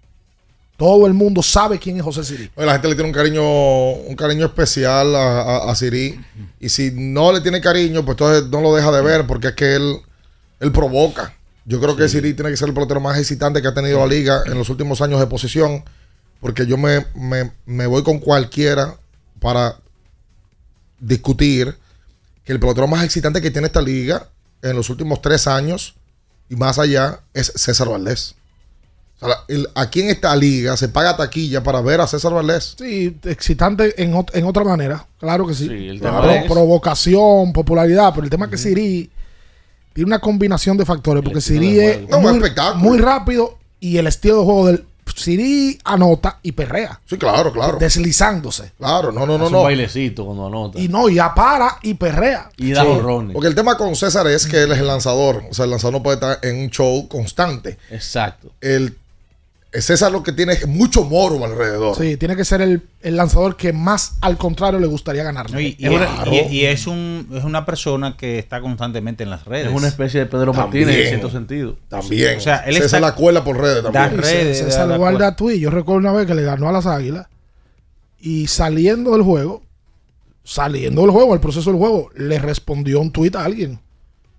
Todo el mundo sabe quién es José Siri. Oye, La gente le tiene un cariño, un cariño especial a, a, a Siri. Y si no le tiene cariño, pues entonces no lo deja de ver porque es que él, él provoca. Yo creo que Siri tiene que ser el pelotero más excitante que ha tenido la liga en los últimos años de posición. Porque yo me, me- me voy con cualquiera para discutir que el pelotero más excitante que tiene esta liga en los últimos tres años y más allá es César Valdés. O sea, el- aquí en esta liga se paga taquilla para ver a César Valdés. Sí, excitante en, ot- en otra manera. Claro que sí. el es- provocación, popularidad. Pero el tema es que Siri tiene una combinación de factores. Porque Siri es No, muy, rápido y el estilo de juego del Siri anota y perrea. Sí, claro, claro. Deslizándose. Claro, no, no, no, Hace no. un bailecito cuando anota. Y no, ya para y perrea. Y da Sí. jorrones. Porque el tema con César es que él es el lanzador. O sea, el lanzador no puede estar en un show constante. Exacto. El, César lo que tiene es mucho moro alrededor. Sí, tiene que ser el, el lanzador que más al contrario le gustaría ganar. No, y, y- y- y es, un, es una persona que está constantemente en las redes. Es una especie de Pedro También. Martínez en cierto sentido. También. O sea, él César está- la cuela por redes Da también. redes. Se la- salvó al Datui. Yo recuerdo una vez que le ganó a las Águilas y saliendo del juego, saliendo del juego, el proceso del juego, le respondió un tuit a alguien.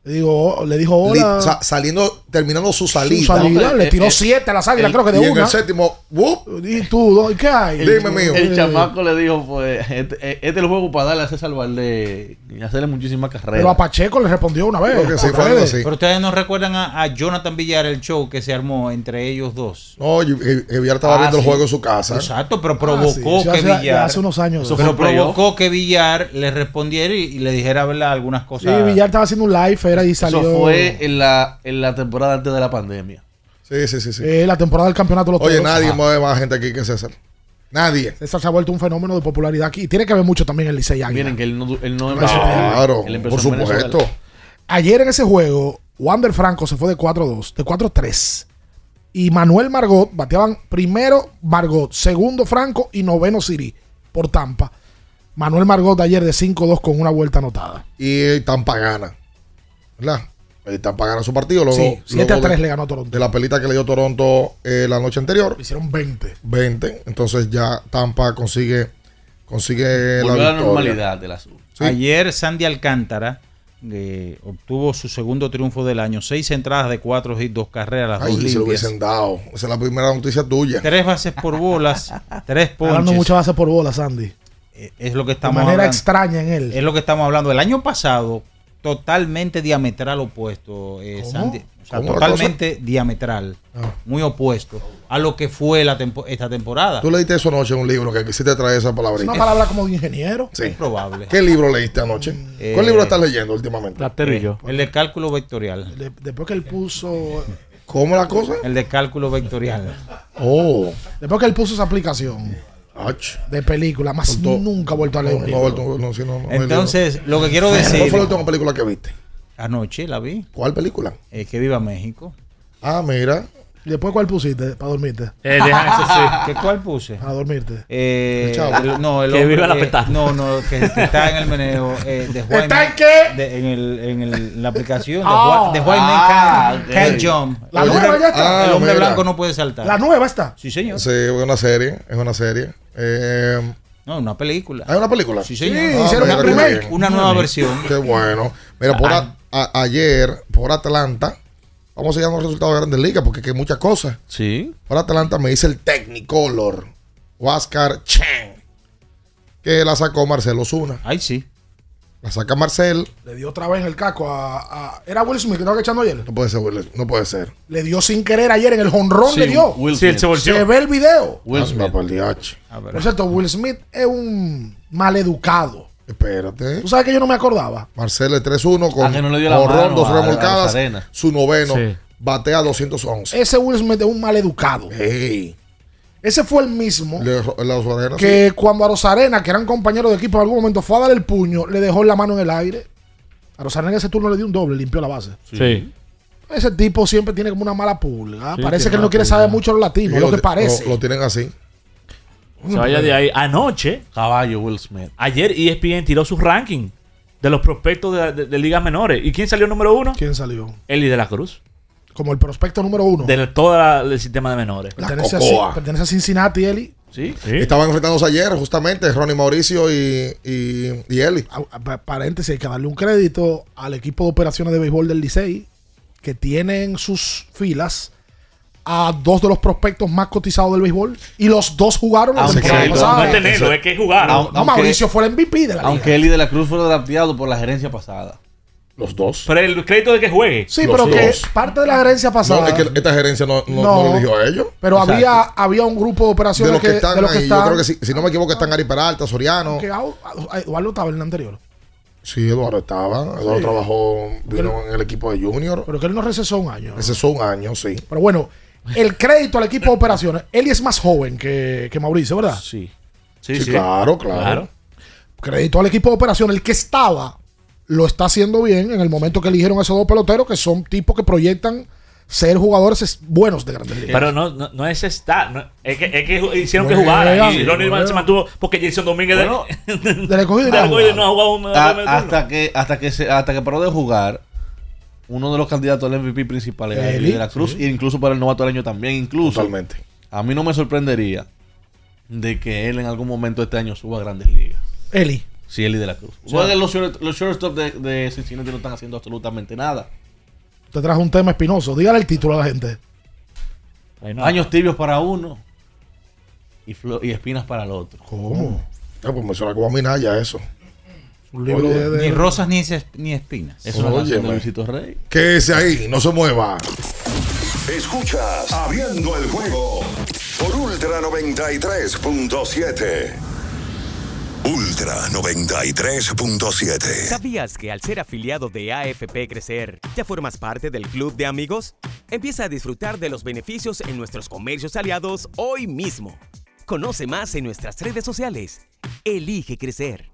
Le, digo, le dijo hola. saliendo, terminando su su salida. le tiró eh, siete a las Águilas, el- creo que de y en una. el séptimo, ¡wup! Y tú. ¿qué hay? Dime, mío. El Eh, chamaco le dijo, pues, este, eh, este es el juego para darle a César Valdés y hacerle muchísimas carreras. Pero a Pacheco le respondió una vez. Creo que sí, por fue algo redes. así. Pero ustedes no recuerdan a, a Jonathan Villar el show que se armó entre ellos dos. No, y- y- y Villar estaba Ah, viendo el sí. juego en su casa. Exacto, pero Ah, provocó sí, que hace- Villar. hace unos años. Pero provocó que Villar le respondiera y, y le dijera ¿verdad? algunas Sí, cosas. Villar estaba haciendo un live, era y salió. Eso fue en la, en la temporada antes de la pandemia. Sí, sí, sí. sí. eh, la temporada del campeonato de los Oye, Toros. nadie Ah. mueve más gente aquí que César. Nadie. César se ha vuelto un fenómeno de popularidad aquí. Y tiene que ver mucho también el Licey Águila. Miren que él no, él no Claro, él empezó por en Venezuela. supuesto. Ayer en ese juego, Wander Franco se fue de 4-2, de 4-3. Y Manuel Margot bateaban primero Margot, segundo Franco y noveno Siri por Tampa. Manuel Margot de ayer de 5-2 con una vuelta anotada. Y Tampa gana. ¿Verdad? Eh, Tampa gana su partido. Luego, Sí, 7 a luego 3 de- le ganó a Toronto. De la pelita que le dio Toronto eh, la noche anterior. Hicieron 20. 20. Entonces ya Tampa consigue, consigue Volvió a la la normalidad del asunto. Sí. Ayer Sandy Alcántara eh, obtuvo su segundo triunfo del año. Seis entradas de cuatro hits, dos carreras, las Ay, dos se lo hubiesen dado. Esa es la primera noticia tuya. Tres bases por bolas, tres Está dando ponches. mucha base por bola, Sandy. Eh, Es lo que De estamos manera hablando. extraña en él. Es lo que estamos hablando. El año pasado, totalmente diametral opuesto. eh, ¿Cómo? Sandy. O sea, ¿Cómo la totalmente diametral. Ah. Muy opuesto a lo que fue la tempo- esta temporada. Tú leíste eso anoche en un libro que quisiste traer esa Es palabrita. una palabra como de ingeniero. Sí. Es probable. ¿Qué libro leíste anoche? Eh, ¿Cuál libro estás leyendo últimamente? Eh, el de cálculo vectorial. De- después que él puso. ¿Cómo la cosa? El de cálculo vectorial. Oh. Después que él puso esa aplicación. De película, más todo- nunca ha vuelto a leer No, un no, libro. no, no, no, no, Entonces, lo que quiero ¿Cuál decir. fue la última película que viste? Anoche la vi. ¿Cuál película? Eh, que viva México. Ah, mira. ¿Y después cuál pusiste para dormirte? Eh, deja eso sí. ¿Qué cuál puse? Para dormirte. Eh, El chavo. el- no, el Que hombre, viva la eh, petaca. No, no, que, que está en el meneo eh, de White ¿Está en qué? de- en, el, en el- la aplicación de, Ah. Whi- de White Ah, Jump. La nueva ya está. el hombre Ah, mira. blanco no puede saltar. La nueva está. Sí, señor. Sí, es una serie. Es una serie. Eh, No, una película. ¿Hay una película? Sí, señor. Ah, hicieron mira un qué remake. bien. Una nueva versión. Qué bueno. Mira, por a- a- ayer, por Atlanta, vamos a llegar a los resultados de Grandes Ligas porque que hay muchas cosas. Sí. Por Atlanta me dice el Technicolor, Huáscar Chen, que la sacó Marcelo Zuna. Ay, sí. La saca Marcel. Le dio otra vez en el caco a. a- era Will Smith que estaba echando ayer. No puede ser, Will, no puede ser. Le dio sin querer ayer en el jonrón, Sí, le dio. Will Sí, él Smith. se. Se ve el video. Will Anda Smith. Por cierto, Will Smith es un maleducado. Espérate. Tú sabes que yo no me acordaba. Marcel es 3-1 con Ah, no le dio la jonrón, mano dos remolcadas. Rosarena. su noveno Sí. batea 211. Ese Will Smith es un maleducado. Ey. Ese fue el mismo Le- la Rosarena, que cuando a Rosarena, que eran compañeros de equipo en algún momento, fue a dar el puño, le dejó la mano en el aire. A Rosarena en ese turno le dio un doble, limpió la base. Sí. Ese tipo siempre tiene como una mala pulga. Sí, parece que él no quiere pulga. saber mucho los latinos, lo lo que parece. Lo, lo tienen así. Se vaya de ahí. Anoche, Caballo Will Smith. ayer ESPN tiró su ranking de los prospectos de, de- de ligas menores. ¿Y quién salió número uno? ¿Quién salió? Eli de la Cruz. Como el prospecto número uno. De todo la- el sistema de menores. Pertenece, a, Cocoa. pertenece a Cincinnati, Eli. Sí. Estaban enfrentándose ayer, justamente, Ronnie Mauricio y, y, y Eli. Pa- Paréntesis, hay que darle un crédito al equipo de operaciones de béisbol del Licey, que tiene en sus filas a dos de los prospectos más cotizados del béisbol y los dos jugaron la Aunque temporada no- pasada. No es tenerlo, es que jugaron. No, Mauricio fue el MVP de la Aunque. Eli de la Cruz fue drafteado por la gerencia pasada. Los dos. Pero el crédito de que juegue. Sí, Los pero que dos. parte de la gerencia pasada. No, es que esta gerencia no, no, No. no lo eligió a ellos. pero Exacto. había, había un grupo de De operaciones los que, están de los que ahí, están- yo creo que si, si no me equivoco están Ari Peralta, Soriano. que Eduardo estaba en el anterior. Sí, Eduardo estaba. Eduardo Sí. trabajó, vino en el equipo de Junior. Pero que él no recesó un año. Es un año, sí. Pero bueno, el crédito al equipo de operaciones. Eli es más joven que, que Mauricio, ¿verdad? Sí. Sí, Sí, sí. claro, claro. Crédito al equipo de operaciones. El que estaba lo está haciendo bien en el momento que eligieron a esos dos peloteros, que son tipos que proyectan ser jugadores es- buenos de grandes ligas. Pero no, no, no es estar. no- es, que, es que hicieron que jugara. Y Ronnie se mantuvo. Porque Jason Domínguez. de- Bueno, del no ha jugado. no ha jugado un- A- turno. hasta que hasta que se, hasta que paró de jugar uno de los candidatos al MVP principal era Eli, de la Cruz sí. e incluso para el novato del año también incluso Totalmente. a mí no me sorprendería de que él en algún momento este año suba a grandes ligas Eli. si Eli de la Cruz sea- Porque los, short- los shortstop de, de Cincinnati no están haciendo absolutamente nada Te trajo un tema espinoso. Dígale el título a la gente. No. años tibios para uno y, y espinas para el otro ¿Cómo? Ah, pues me suena como a Minaya eso. Un libro Oye, de, de- Ni rosas ni, ces- ni espinas. es una Óyeme. canción de Luisito Rey Quédese ahí, no se mueva. Escuchas Abriendo el juego por Ultra 93.7. Ultra 93.7. ¿Sabías que al ser afiliado de AFP Crecer, ya formas parte del club de amigos? Empieza a disfrutar de los beneficios en nuestros comercios aliados hoy mismo. Conoce más en nuestras redes sociales. Elige crecer.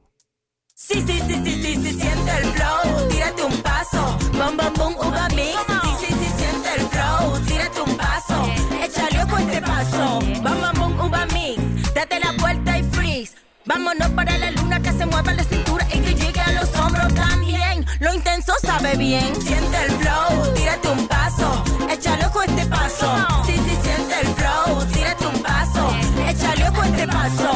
Sí, sí, sí, sí, sí, sí, siente el flow, tírate un paso, bom, bom, bom, uva mix. Sí, sí, sí, siente el flow, tírate un paso, échale ojo este paso, bom, bom, bom, uva mix. Date la vuelta y freeze. Vámonos para la luna que se mueva la cintura y que llegue a los hombros también. Lo intenso sabe bien, siente el flow, tírate un paso, échale ojo este paso. Sí, sí, siente el flow, tírate un paso, échale ojo este paso.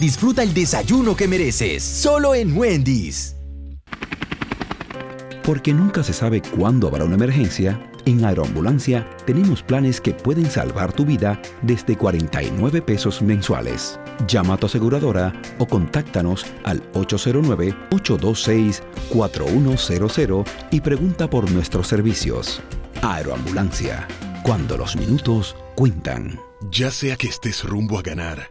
Disfruta el desayuno que mereces, solo en Wendy's. Porque nunca se sabe cuándo habrá una emergencia, en Aeroambulancia tenemos planes que pueden salvar tu vida desde 49 pesos mensuales. Llama a tu aseguradora o contáctanos al 809-826-4100 y pregunta por nuestros servicios. Aeroambulancia, cuando los minutos cuentan. Ya sea que estés rumbo a ganar,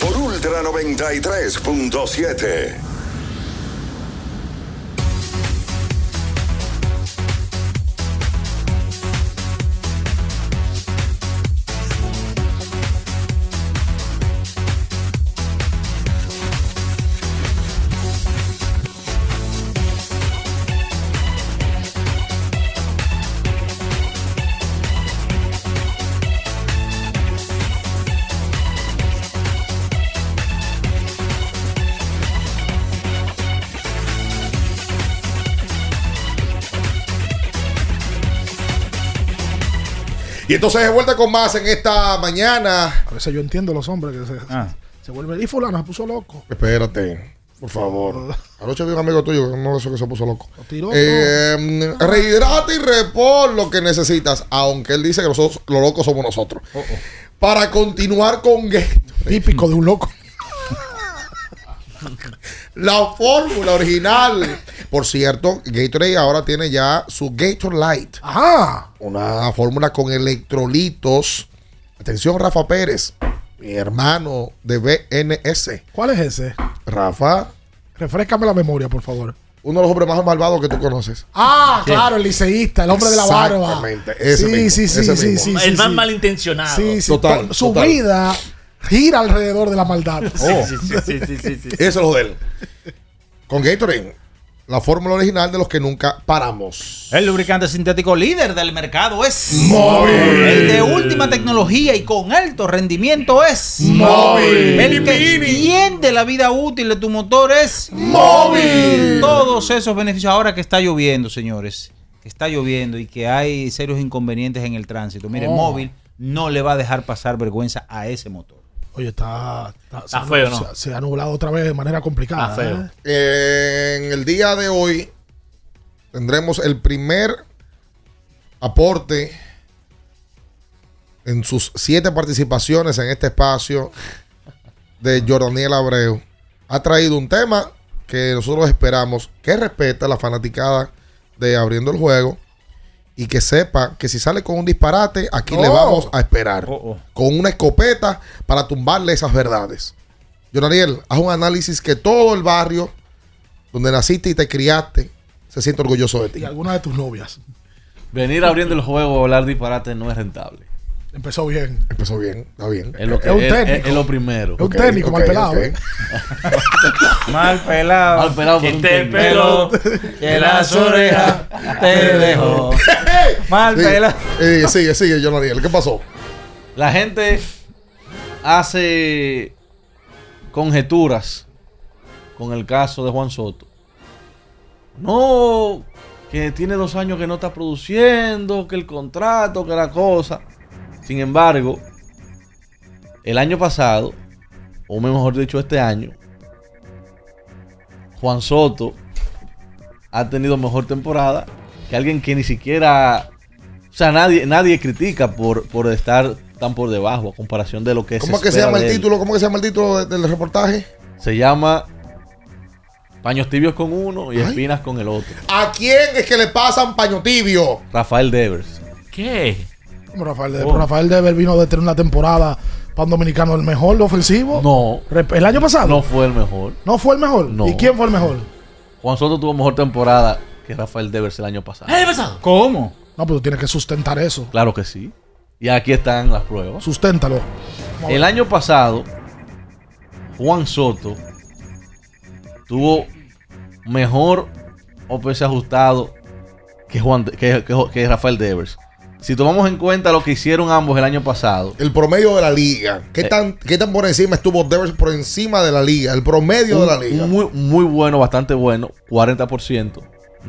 por Ultra 93.7. entonces de vuelta con más en esta mañana. A veces yo entiendo a los hombres que se, Ah. se vuelven. Y fulano se puso loco. Espérate, por favor. Anoche vi un amigo tuyo, no eso que se puso loco. tiró Eh, rehidrata y repon lo que necesitas, aunque él dice que nosotros, los locos somos nosotros. Para continuar con Gatorade. Típico de un loco. La fórmula original. Por cierto, Gatorade ahora tiene ya su Gator Light. Ajá. Una fórmula con electrolitos. Atención, Rafa Pérez, mi hermano de BNS. ¿Cuál es ese? Rafa, Refrescame la memoria, por favor. uno de los hombres más malvados que tú conoces. Ah, claro, el liceísta, el hombre de la barba. Exactamente, ese sí, mismo, sí, sí, ese sí, mismo. sí, el sí, más sí. malintencionado. Sí, sí, Total, to- Su total. vida gira alrededor de la maldad. Oh. Sí, sí, sí, sí, sí, sí. Eso es lo de él. Con Gatorade, la fórmula original de los que nunca paramos. El lubricante sintético líder del mercado es Móvil. El de última tecnología y con alto rendimiento es Móvil. El que extiende la vida útil de tu motor es Móvil. Todos esos beneficios ahora que está lloviendo, señores. Que está lloviendo y que hay serios inconvenientes en el tránsito. Mire, Oh. móvil no le va a dejar pasar vergüenza a ese motor. Oye, está, Está feo, ¿no? Se, se ha nublado otra vez de manera complicada. Está feo. Eh, en el día de hoy tendremos el primer aporte en sus siete participaciones en este espacio de Jordaniel Abreu. Ha traído un tema que nosotros esperamos que respeta la fanaticada de Abriendo el Juego y que sepa que si sale con un disparate, aquí le Oh. vamos a esperar. Oh, oh. Con una escopeta para tumbarle esas verdades. Jonariel, haz un análisis que todo el barrio donde naciste y te criaste se siente orgulloso de ti. Y alguna de tus novias. Venir abriendo el juego a hablar disparate no es rentable. Empezó bien. Empezó bien, está bien. Es lo, que, Es un técnico. es- es lo primero. Es un técnico mal pelado. ok. ¿eh? Mal pelado. Mal pelado, que te peló, que las orejas te dejó. Mal Sí, pelado. eh, sigue, sigue, Jonariel. ¿Qué pasó? La gente hace conjeturas con el caso de Juan Soto. No, que tiene dos años que no está produciendo, que el contrato, que la cosa. Sin embargo, el año pasado, o mejor dicho este año, Juan Soto ha tenido mejor temporada que alguien que ni siquiera... O sea, nadie, nadie critica por, por estar tan por debajo a comparación de lo que ¿Cómo es que se llama el título? ¿Cómo es que se llama el título de- del reportaje? Se llama Paños tibios con uno y espinas con el otro. ¿A quién es que le pasan paño tibio? Rafael Devers. ¿Qué? Rafael Dever. Oh. Rafael Dever vino de tener una temporada para un dominicano el mejor ofensivo. No. ¿El año pasado? No fue el mejor. ¿No fue el mejor? No. ¿Y quién fue el mejor? Juan Soto tuvo mejor temporada que Rafael Devers el año pasado. ¿Qué pasado? ¿Cómo? No, pero tú tienes que sustentar eso. Claro que sí. Y aquí están las pruebas. Susténtalo. El año pasado, Juan Soto tuvo mejor OPS ajustado que, Juan, que, que- que Rafael Devers. Si tomamos en cuenta lo que hicieron ambos el año pasado, El promedio de la liga. ¿Qué, Eh. tan, ¿Qué tan por encima estuvo Devers por encima de la liga? El promedio de la liga. muy, muy bueno, bastante bueno, 40%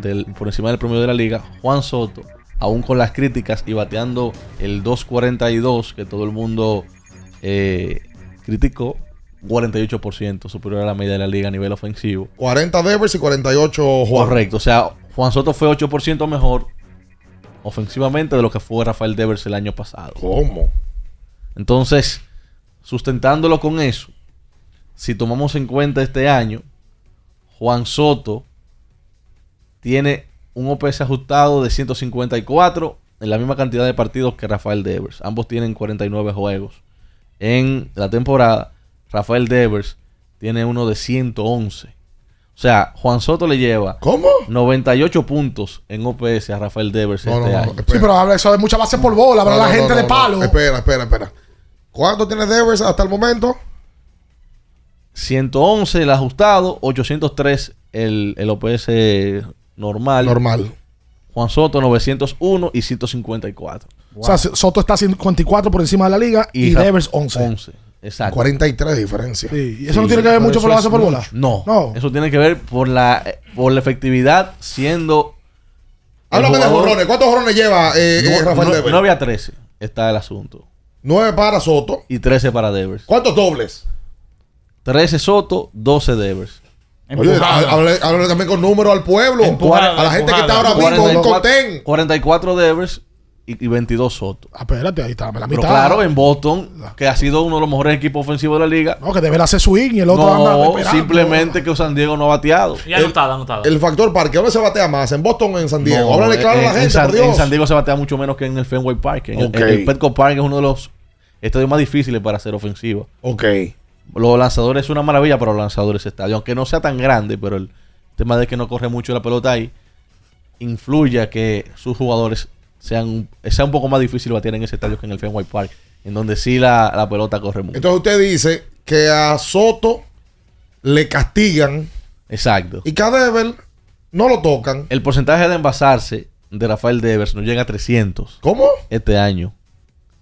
del, por encima del promedio de la liga. Juan Soto, aún con las críticas y bateando el 2.42 que todo el mundo eh, criticó, 48% superior a la media de la liga a nivel ofensivo. 40 Devers y 48 Juan. Correcto. O sea, Juan Soto fue 8% mejor ofensivamente de lo que fue Rafael Devers el año pasado. ¿Cómo? Entonces, sustentándolo con eso, si tomamos en cuenta este año, Juan Soto tiene un OPS ajustado de 154 en la misma cantidad de partidos que Rafael Devers. Ambos tienen 49 juegos. En la temporada, Rafael Devers tiene uno de 111. O sea, Juan Soto le lleva ¿Cómo? 98 puntos en OPS a Rafael Devers No, este no, año. Sí, pero habla eso de mucha base por bola, habla No, la no, gente no, de no. palo. Espera, espera, espera. ¿Cuánto tiene Devers hasta el momento? 111 el ajustado, 803 el, el OPS normal. Normal. Juan Soto 901 y 154. O sea, Soto está 54 por encima de la liga y, Ra- Devers 11. 11. Exacto. 43 de diferencia. Sí, y eso no tiene que ver pero mucho por la base por bola. No, No. Eso tiene que ver por la, eh, por la efectividad siendo. Háblame de jorrones. ¿Cuántos jorrones lleva eh, eh, No- Rafael no- Devers? 9 a 13 está el asunto. 9 para Soto. Y 13 para Devers. ¿Cuántos dobles? 13 Soto, 12 Devers. Oye, háblale háblale también con números al pueblo. a la gente que está ahora mismo en 44, Contén. 44 Devers y, y 22 Soto. Ah, espérate, ahí está, la Pero mitad. claro, en Boston, que ha sido uno de los mejores equipos ofensivos de la liga. No, que Devers hace swing y el otro anda No, simplemente que San Diego no ha bateado. Y anotado, anotado. El factor parque, ¿dónde se batea más? ¿En Boston o en San Diego? No, Háblale claro a la en- gente, en San, por Dios. en San Diego se batea mucho menos que en el Fenway Park. En el Petco Park es uno de los estadios más difíciles para hacer ofensiva. Ok. Los lanzadores es una maravilla para los lanzadores ese estadio. Aunque no sea tan grande, pero el tema de que no corre mucho la pelota ahí influye a que sus jugadores sean sea un poco más difícil batear en ese estadio que en el Fenway Park, en donde sí la, la pelota corre mucho. Entonces usted dice que a Soto le castigan Exacto. y que a Devers no lo tocan. El porcentaje de envasarse de Rafael Devers no llega a 300 ¿Cómo? este año.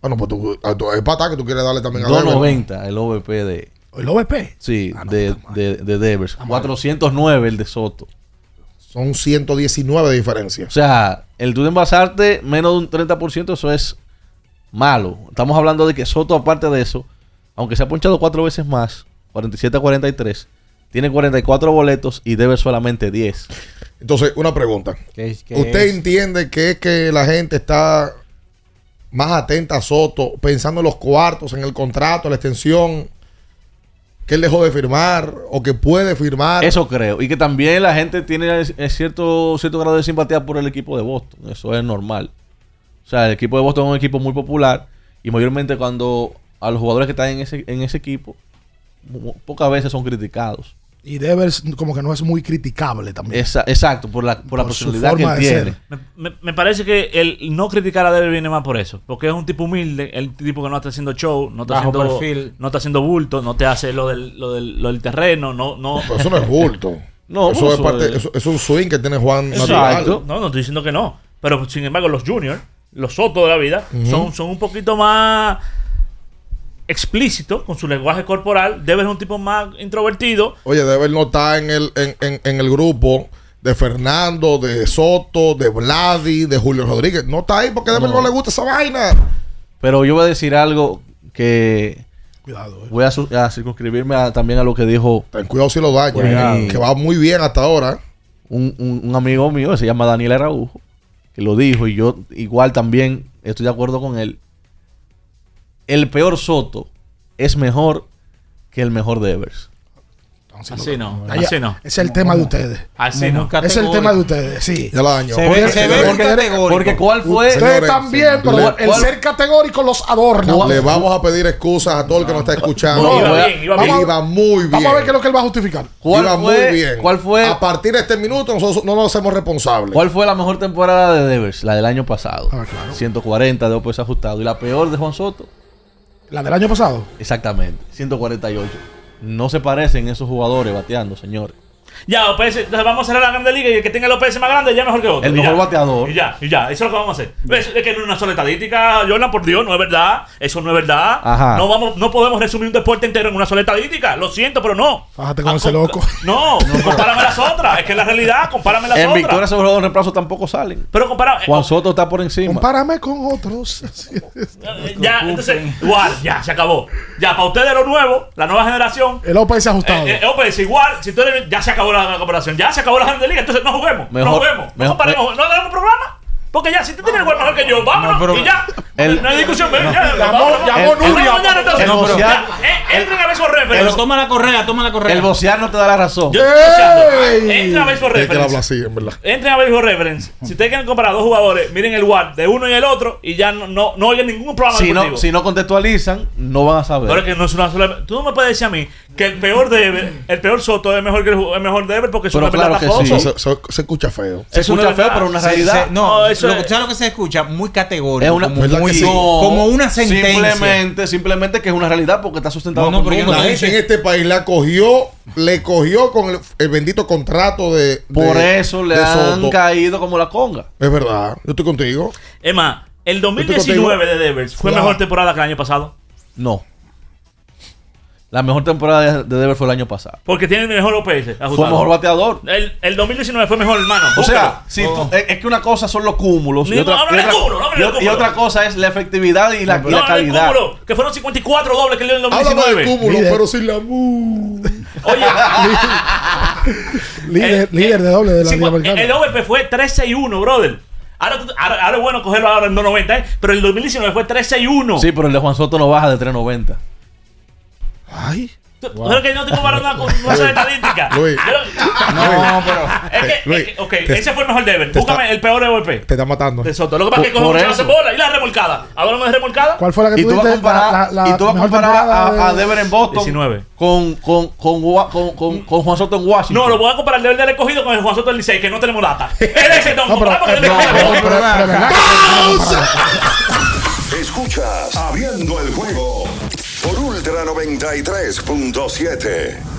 Bueno, pues tú, tu- es pata que tú quieres darle también a Devers. 290 el OVP de, ¿El OVP? sí, de, de, de Devers. 409 el de Soto. Son 119 de diferencia. O sea, el tú envasarte menos de un 30%, eso es malo. Estamos hablando de que Soto, aparte de eso, aunque se ha ponchado cuatro veces más, 47 a 43, tiene 44 boletos y debe solamente 10. Entonces, una pregunta. ¿Qué es- qué ¿Usted es? entiende que es que la gente está más atenta a Soto, pensando en los cuartos, en el contrato, la extensión que él dejó de firmar o que puede firmar? Eso creo. Y que también la gente tiene cierto, cierto grado de simpatía por el equipo de Boston. Eso es normal. O sea, el equipo de Boston es un equipo muy popular. Y mayormente cuando a los jugadores que están en ese, en ese equipo, pocas veces son criticados. Y Devers como que no es muy criticable también. Esa- exacto, por la, por la Por personalidad que tiene. Me, me- me parece que el no criticar a Devers viene más por eso. Porque es un tipo humilde, el tipo que no está haciendo show, no está Bajo haciendo perfil. no está haciendo bulto, no te hace lo del, lo del, lo del terreno, no, no. Pero eso no es bulto. No, eso, es parte, es- eso, es un swing que tiene Juan Exacto. natural. No, no estoy diciendo que no. Pero sin embargo, los juniors, los sotos de la vida, son, son un poquito más explícitos con su lenguaje corporal. Debe ser un tipo más introvertido. Oye, Deber no está en el, en, en- en el grupo de Fernando, de Soto, de Vladi, de Julio Rodríguez. No está ahí porque Deber no, No. le gusta esa vaina. Pero yo voy a decir algo que Cuidado, eh. voy a, a circunscribirme a- también a lo que dijo Ten cuidado si lo daña. Cuidado. Que va muy bien hasta ahora. un, un- un amigo mío que se llama Daniel Araujo, que lo dijo y yo igual también estoy de acuerdo con él. El peor Soto es mejor que el mejor Devers. Así no, así no. Es el tema de ustedes. Así no. Es el tema de ustedes, sí. Ya la dañó. Se Porque- ve, se ve porque- categórico. Porque ¿cuál fue? Ustedes Señores, también, pero le- el ¿cuál- ser categórico los adorna. Le vamos a pedir excusas a todo el que nos está escuchando. No, iba bien, iba bien. iba muy bien. Vamos a ver qué es lo que él va a justificar. ¿Cuál iba fue, muy bien. ¿Cuál fue, A partir de este minuto nosotros no nos hacemos responsables. ¿Cuál fue la mejor temporada de Devers? La del año pasado. Ah, claro. 140 de OPS ajustado. ¿Y la peor de Juan Soto? La del año pasado. Exactamente, 148. No se parecen esos jugadores bateando, señores. Ya, OPS, entonces vamos a cerrar la grande liga y el que tenga el OPS más grande ya mejor que otro. El Y mejor ya. bateador. Y ya, y ya, eso es lo que vamos a hacer. ¿Ves? Es que no es una sola estadística, Jordan, por Dios, no es verdad. Eso no es verdad. Ajá. No, vamos, no podemos resumir un deporte entero en una sola estadística. Lo siento, pero no. Fájate con ese loco. No, compárame las otras. Es que es la realidad, compárame las En otras. victoria sobre los reemplazos tampoco salen. Pero compara. Juan Soto está por encima. Compárame con otros. Ya, entonces, igual, ya, se acabó. Ya, para ustedes lo nuevo, la nueva generación. El OPS ajustado. Eh, eh, OPS igual, si tú eres, ya se acabó la, la comparación, ya se acabó la liga, entonces no juguemos, no Mejor- juguemos, no mejor- comparemos, no hagamos programa. Porque ya, si tú tienes igual mejor que yo, vámonos No, pero- y ya. El- no hay discusión, ven, ya. Llamó- llamó. Nuria. Entonces. El bocear- eh, Entren a ver por reference. toma la correa, toma la correa. El bocear no te da la razón. Yo estoy. Entren a reference. hablar así, en verdad. Entren a ver por reference. Si ustedes quieren comparar dos jugadores, miren el WAR de uno y el otro y ya no, no, no oyen ningún programa Si no, si no contextualizan, no van a saber. Pero es que no es una sola. Tú no me puedes decir a mí que el peor Deber, el peor Soto es mejor que el, es mejor Deber porque es Pero una claro verdad que sí. Se, se- se escucha feo. Se no escucha es feo, pero una realidad. se- no, No, eso lo, es- ¿sabes lo que se escucha? Muy categórico. Es una, como, ¿verdad muy- que sí? como una sentencia. Simplemente, simplemente que es una realidad porque está sustentado No, por no La gente en este país la cogió, le cogió con el, el bendito contrato de. de- Por eso le han Soto. caído como la conga. Es verdad, yo estoy contigo. Es más, el Estoy 2019 de. Devers fue Claro. mejor temporada que el año pasado. No. La mejor temporada de, de Dever fue el año pasado. Porque tiene el mejor OPS. Fue ajustado. mejor bateador. El, el 2019 fue mejor, hermano. O sea, si tú- es, que una cosa son los cúmulos Ni- y otra, no, no, y no, otra- cúmulo, y otra- y otra cosa es la efectividad y la, y No, la no, el calidad. cúmulo, que fueron 54 dobles que le dio en el Háblame 2019. del cúmulo, Líder. pero sin la mu. Oye, líder, el- líder de doble de la sí, Liga Americana. el OVP fue 3-6-1, brother. Ahora, ahora, ahora es bueno cogerlo ahora en 2.90, ¿eh? pero el 2019 fue 3-6-1. Sí, pero el de Juan Soto no baja de 3.90. Ay. Sabes que no te comparas nada con una estadística. Luis. No, pero. Es que, Luis, es que- ok, te- ese fue el mejor Dever. te Búscame está- el peor OVP Te está matando. de Soto. Lo que pasa es que coge eso. bola y la remolcada. Hablamos de remolcada. ¿Cuál fue la que tú comparar, La, la, y tú vas a comparar a, a de- Dever en Boston 19. con, con, con, con, con, con Juan Soto en Washington. No, lo voy a comparar el Dever del escogido con el Juan Soto del Licey, que no tenemos data. Él es el don. No, pero, comparamos el eh, del no, escogido. pero- pero- pero- ¿verdad? Escuchas Abriendo el juego por Ultra 93.7.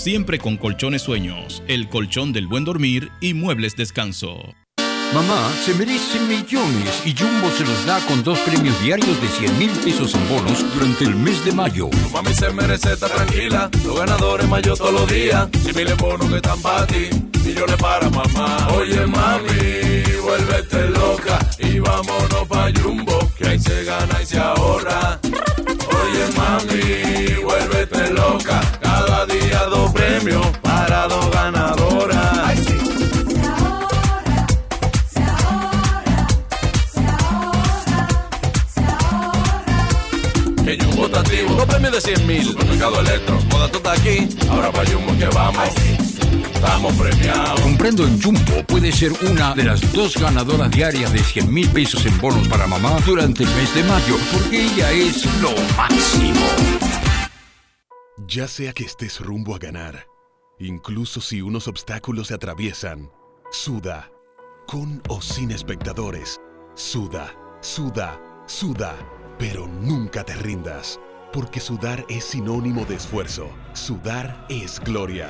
siempre con colchones sueños, el colchón del buen dormir y muebles descanso. Mamá se merece millones y Jumbo se los da con dos premios diarios de 100 mil pesos en bonos durante el mes de mayo. Tu mami se merece estar tranquila. Los ganadores mayo todos los días. Si miles bonos que están para ti, millones para mamá. Oye, mami, vuélvete loca y vámonos pa' Jumbo, que ahí se gana y se ahorra. Oye, mami, vuélvete loca. Cada día dos premios para dos ganadoras. Que Jumbo está activo, dos premios de 100 mil. Supermercado Electro, moda tú estás aquí. Ahora pa' Jumbo que vamos. Estamos premiados. Comprando en Jumbo puede ser una de las dos ganadoras diarias de 100 mil pesos en bonos para mamá durante el mes de mayo, porque ella es lo máximo. Ya sea que estés rumbo a ganar, incluso si unos obstáculos se atraviesan, suda, con o sin espectadores, suda, suda, suda, pero nunca te rindas, porque sudar es sinónimo de esfuerzo, sudar es gloria.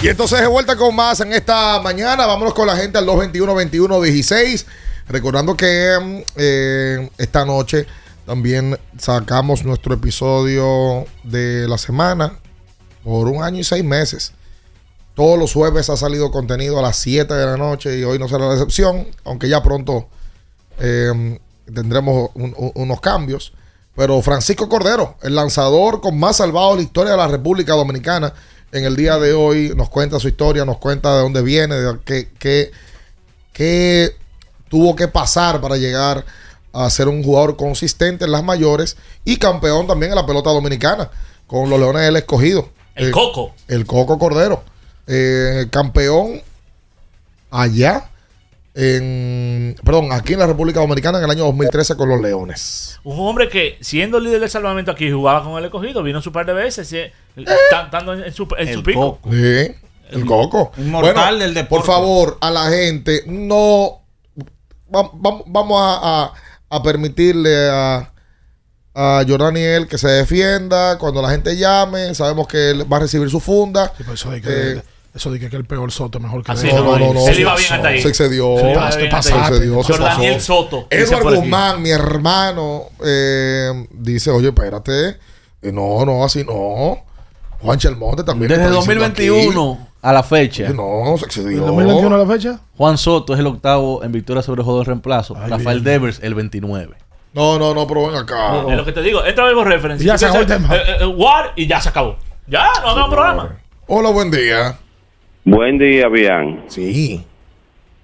Y entonces de vuelta con más en esta mañana. Vámonos con la gente al 221-21-16. Recordando que mm, eh, esta noche también sacamos nuestro episodio de la semana por un año y seis meses. Todos los jueves ha salido contenido a las 7 de la noche y hoy no será la excepción, aunque ya pronto eh, tendremos un- un- unos cambios. Pero Francisco Cordero, el lanzador con más salvado en la historia de la República Dominicana, en el día de hoy nos cuenta su historia, nos cuenta de dónde viene, de qué, qué- qué tuvo que pasar para llegar a ser un jugador consistente en las mayores y campeón también en la pelota dominicana con los Leones del Escogido. El Eh, Coco. El Coco Cordero. Eh, campeón allá en, perdón, aquí en la República Dominicana en el año 2013 con los Leones. Un hombre que, siendo líder del salvamento aquí, jugaba con el escogido, vino su par de veces, sí, tan- estando en, su, en su pico. Sí, el Coco. Inmortal del deporte. Por favor, a la gente, no. va- va- vamos a, a- a permitirle a, a Jordaniel que se defienda. Cuando la gente llame, sabemos que él va a recibir su funda. Eso de que, Eh, eso de que, el peor Soto es mejor que Así él. no, no, no, Él iba bien hasta ahí. Se excedió. Se iba Se bien pasó, hasta ahí. se excedió, se Jordaniel. Soto, Edward. Guzmán, mi hermano, eh, dice: Oye, espérate. Eh, no, no, así no. Juan Chelmonte también. Desde está diciendo 2021 aquí. a la fecha. No, se excedió. ¿El 2021 a la fecha? Juan Soto es el octavo en victoria sobre juego de reemplazo. Rafael Devers el 29. No, no, no, pero ven acá. Es lo que te digo. Entra a Vivo Reference. Ya se acabó el tema. eh, eh, War y ya se acabó. Ya, no hagamos programa. Hola, buen día. Buen día, Bian. Sí.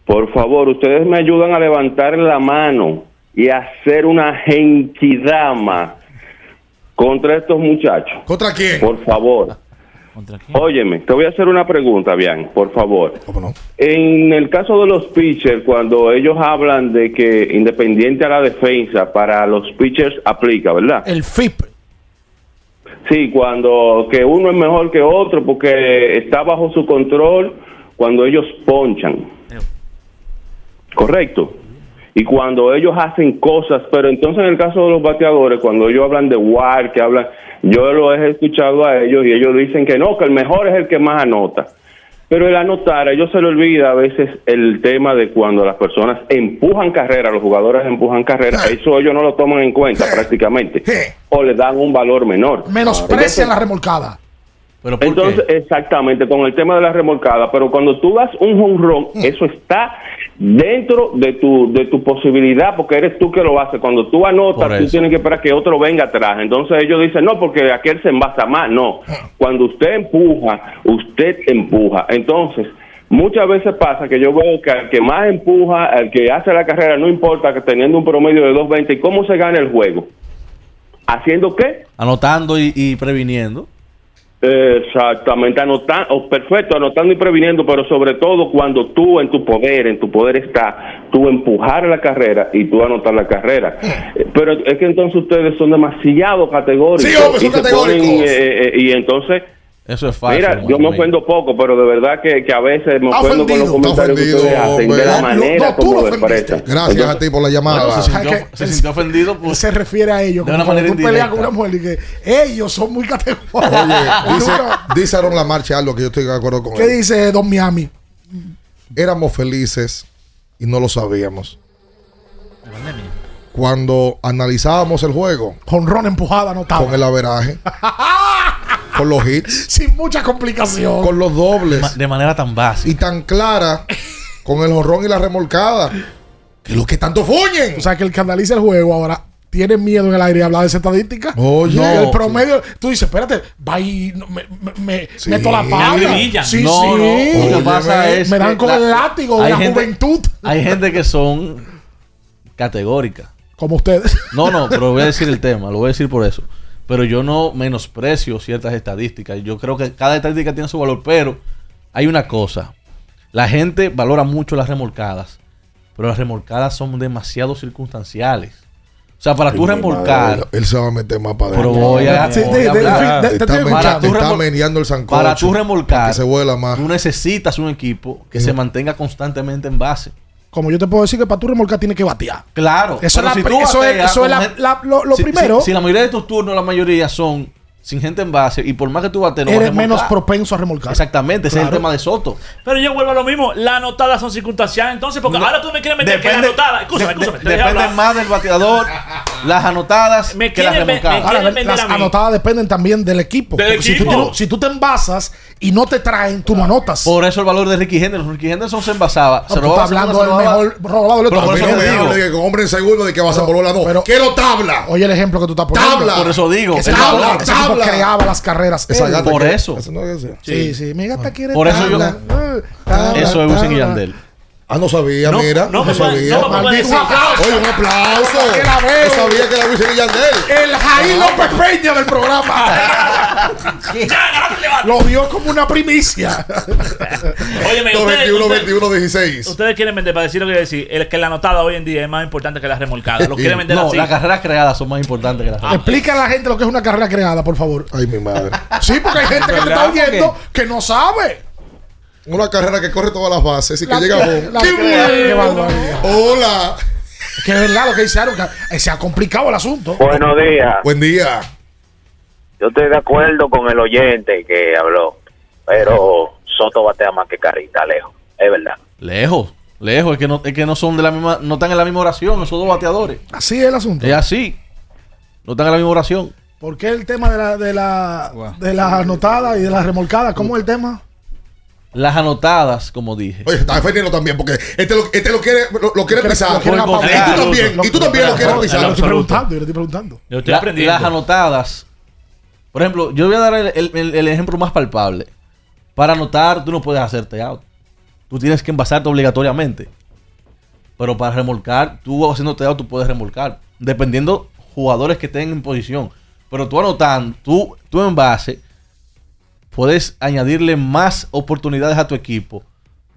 Por favor, ustedes me ayudan a levantar la mano y a hacer una genkidama contra estos muchachos. ¿Contra quién? Por favor. Óyeme, te voy a hacer una pregunta, Bian, por favor. En el caso de los pitchers, cuando ellos hablan de que independiente a la defensa, para los pitchers aplica, ¿verdad? El FIP. Sí, cuando que uno es mejor que otro porque está bajo su control cuando ellos ponchan. Correcto. Y cuando ellos hacen cosas, pero entonces en el caso de los bateadores, cuando ellos hablan de WAR, que hablan, yo lo he escuchado a ellos y ellos dicen que no, que el mejor es el que más anota. Pero el anotar, a ellos se le olvida a veces el tema de cuando las personas empujan carrera, los jugadores empujan carrera, eso ellos no lo toman en cuenta prácticamente, o le dan un valor menor. Menosprecia la remolcada. Entonces, exactamente, con el tema de la remolcada, pero cuando tú das un home run, Mm. eso está dentro de tu de tu posibilidad, porque eres tú que lo haces. Cuando tú anotas, tú tienes que esperar que otro venga atrás. Entonces ellos dicen, no, porque aquel se envasa más. No, Ah. cuando usted empuja, usted empuja. Entonces, muchas veces pasa que yo veo que al que más empuja, al que hace la carrera, no importa que teniendo un promedio de 2.20, ¿y cómo se gana el juego? ¿Haciendo qué? Anotando y, y previniendo. Exactamente, anotando, perfecto, anotando y previniendo, pero sobre todo cuando tú en tu poder, en tu poder está, tú empujar la carrera y tú anotar la carrera. Eh, Pero es que entonces ustedes son demasiado categóricos. Sí, hombre, son y se categóricos. ponen, eh, eh, y entonces... Eso es fácil. Mira, yo me ofendo poco, pero de verdad que, que a veces me Está ofendo con los ofendido. comentarios que Está ustedes hacen, de ofendido, la manera No, como expresan. Gracias a ti por la llamada. Bueno, se ¿Sabes sintió, qué? se sintió ofendido. Pues, se refiere a ellos. de una manera tú peleas con una mujer y que ellos son muy categóricos. Oye, dice, dice Aaron Lamarche algo que yo estoy de acuerdo con ¿Qué él. dice Don Miami? Éramos felices y no lo sabíamos. Cuando analizábamos el juego Con Ron empujada anotado. con el averaje, con los hits, Sin mucha complicación. con los dobles ma- de manera tan básica. y tan clara con el jorrón y la remolcada. Que los que tanto fuñen. O sea, que el que analiza el juego ahora tiene miedo en el aire de hablar de esa estadística. Oye. No, el promedio. Tú dices, espérate, va y me, me, me- Sí. meto la acribillan. Sí, no, sí. no. Lo que pasa es. me dan con el látigo de la gente- juventud. Hay gente que son categóricas. Como ustedes. No, no, pero voy a decir el tema, lo voy a decir por eso. Pero yo no menosprecio ciertas estadísticas. Yo creo que cada estadística tiene su valor, pero hay una cosa. La gente valora mucho las remolcadas, pero las remolcadas son demasiado circunstanciales. O sea, para Ay, tú remolcar, madre, Él se va a meter más para pero adentro. voy a, Sí, voy de- a de- hablar. de- de- Te está, te remol- meneando el sancocho. para tú remolcar, Que se vuela más. tú necesitas un equipo que se mantenga constantemente en base. Como yo te puedo decir que para tu remolcar tiene que batear. Claro. Eso es la- si eso es- bateas eso es con la- gente- la- lo- lo si- primero. Si, si la mayoría de tus turnos, la mayoría son sin gente en base, y por más que tú batees, no vas a Eres menos propenso a remolcar. Exactamente, ese es el tema de Soto. Pero yo vuelvo a lo mismo. Las anotadas son circunstanciales. Entonces, porque No. ahora tú me quieres meter que la Depende- anotada. Escúchame, de- escúchame. de- depende hablar. más del bateador, las anotadas Me que las quieren remolcadas. me Ahora, quieren ver, vender las a mí. anotadas dependen también del equipo. Del Si, tú equipo. tienes- si tú te envasas y no te traen, tú no anotas. Por eso el valor de Ricky Henderson. Ricky Henderson se envasaba. No, se tú robaba estás hablando del se robaba- mejor robado del Pero otro. por eso te me digo. de que con hombre en segundo de que vas a la dos. Pero- Quiero tabla. Oye el ejemplo que tú estás poniendo. Tabla. Por eso digo. Tipo- Tabla, creaba las carreras. Esa él. gata por que- eso. no es ese. Sí, sí, mi gata quiere Por eso yo- tabla. Tabla, Eso es Wisin y. Yandel. Ah, no sabía, No, mira. no No, me sabía. no me Maldito, un aplauso. Oye, un aplauso. No sabía que era y Yandel. El Jair López Peña del programa. Lo vio como una primicia. Ustedes, 21, ustedes- 21, 16. ustedes quieren vender, para decir lo que decir, el que la anotada hoy en día es más importante que la remolcada. Lo quieren vender No, así. las carreras creadas son más importantes que las remolcadas. Explica a la gente lo que es una carrera creada, por favor. Ay, mi madre. Sí, porque hay gente que te está oyendo que no sabe. Una carrera que corre todas las bases y que La- llega a home. la- ¡Qué bueno! Hola. Que es verdad lo que hicieron. que se ha complicado el asunto. Buenos días. Buen día. Yo estoy de acuerdo con el oyente que habló, pero Soto batea más que Carrita, lejos. Es verdad. Lejos, lejos. Es que no, es que no son de la misma, no están en la misma oración, esos dos bateadores. Así es el asunto. Es así. No están en la misma oración. ¿Por qué el tema de la, de la, de las anotadas y de las remolcadas? ¿Cómo es el tema? Las anotadas, como dije. Oye, está defendiendo también porque este lo, este lo quiere, lo, lo quiere Lo pisar. y tú también, y tú también lo quieres pisar. Yo le estoy preguntando, yo le estoy preguntando. Yo estoy La- aprendiendo. las anotadas. Por ejemplo, yo voy a dar el, el- el- el ejemplo más palpable. Para anotar, tú no puedes hacerte out. Tú tienes que envasarte obligatoriamente. Pero para remolcar, tú haciéndote out, tú puedes remolcar. Dependiendo jugadores que estén en posición. Pero tú anotando, tú, tú en base, puedes añadirle más oportunidades a tu equipo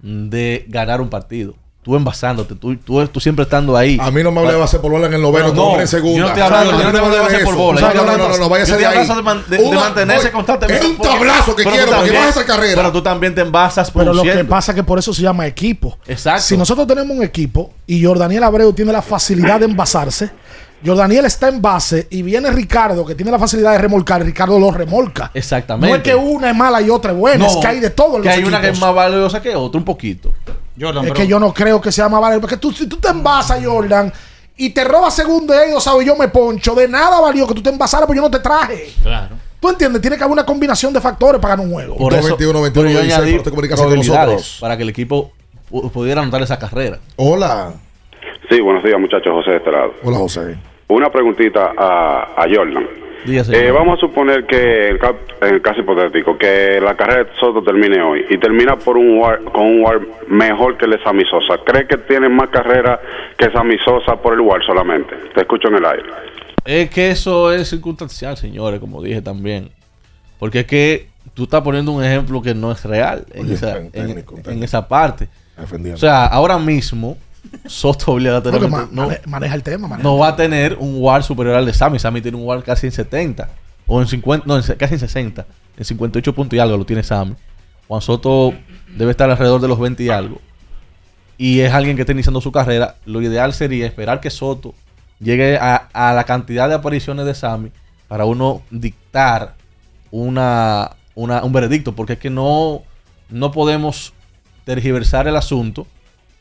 de ganar un partido. Tú envasándote, tú, tú, tú siempre estando ahí. A mí no me hable de base por bola en el noveno, no, no, en segunda. yo no estoy hablando- yo no te hablo de base eso. por bola, No, no, no, no, no, váyase de ahí. de man- de- mantenerse oye, constantemente. Es un tablazo que quiero tú para que también- baje esa carrera. Pero tú también te envasas Pero lo que pasa es que por eso se llama equipo. Exacto. Si nosotros tenemos un equipo y Jordaniel Abreu tiene la facilidad de envasarse, Jordaniel está en base y viene Ricardo que tiene la facilidad de remolcar, Ricardo lo remolca. Exactamente. No es que una es mala y otra es buena, es que hay de todo en que los hay una que es más valiosa que otra, un poquito. Jordan, Es pero- que yo no creo que sea más valiente. Porque tú, si tú te envasas, Jordan, y te robas segundo y ellos saben, yo me poncho, de nada valió que tú te envasaras, porque yo no te traje. Claro. ¿Tú entiendes? Tiene que haber una combinación de factores para ganar un juego. Por eso, 21, 21, pero yo 16, añadí por esta comunicación con nosotros. para que el equipo pu- pudiera anotar esa carrera. Hola. Sí, buenos días muchachos, José de este lado. Hola, José. Una preguntita a, a Jordan. Eh, vamos a suponer que, el, en el caso hipotético, que la carrera de Soto termine hoy y termina por un war, con un war mejor que el de Sammy Sosa. ¿Cree que tiene más carrera que Sammy Sosa por el war solamente? Te escucho en el aire. Es que eso es circunstancial, señores, como dije también. Porque es que tú estás poniendo un ejemplo que no es real en, esa, ten- en- técnico, en técnico. esa parte. O sea, ahora mismo, Soto obligatoriamente ma- no, mane- maneja el tema. maneja no el va a tener un WAR superior al de Sammy. Sammy tiene un WAR casi en 70. O en 50, no, en casi en 60. En 58 puntos y algo lo tiene Sammy. Juan Soto debe estar alrededor de los 20 y algo. Y es alguien que está iniciando su carrera. Lo ideal sería esperar que Soto llegue a, a la cantidad de apariciones de Sammy para uno dictar una, una- un veredicto. Porque es que no, no podemos tergiversar el asunto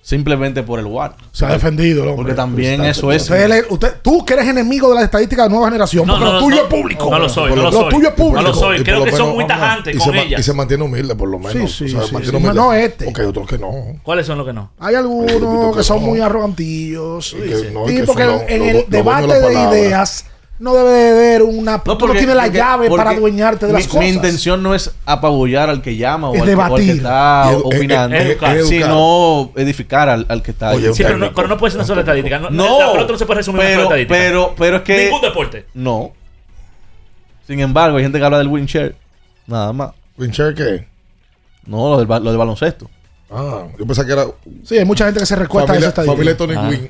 simplemente por el WAR. Se ha defendido, el hombre. Porque también eso es. Usted, usted- tú que eres enemigo de la estadística de nueva generación, No, porque no, lo no, tuyo no, es público. no lo soy, no lo Lo soy. tuyo es público. No lo soy, creo lo que son muy tajantes y con se, ma- ella. y se mantiene humilde, por lo menos. Sí, sí, O sea, sí, se mantiene sí, humilde. no este. Porque hay otros que no. ¿Cuáles son los que no? Hay algunos que que son no. muy arrogantillos. Y que no, y porque en el debate de ideas no debe de haber una. tú no porque- tienes la porque- llave para adueñarte de las mi, cosas. Mi intención no es apabullar al que llama o, Es al, que, o al que debatir. está edu- opinando, educar. sino edificar al, al que está Oye, ahí. un Sí, pero no, pero no puede ser una sola estadística. No, No, la pelota no se puede resumir en una pero, sola estadística. pero, pero es que. Ningún deporte. No. Sin embargo, hay gente que habla del win share. Nada más. ¿Win share qué? No, lo del, ba- lo del baloncesto. Ah, yo pensaba que era Sí, hay mucha gente que se recuesta a esa familia, estadística. familia Tony Ah.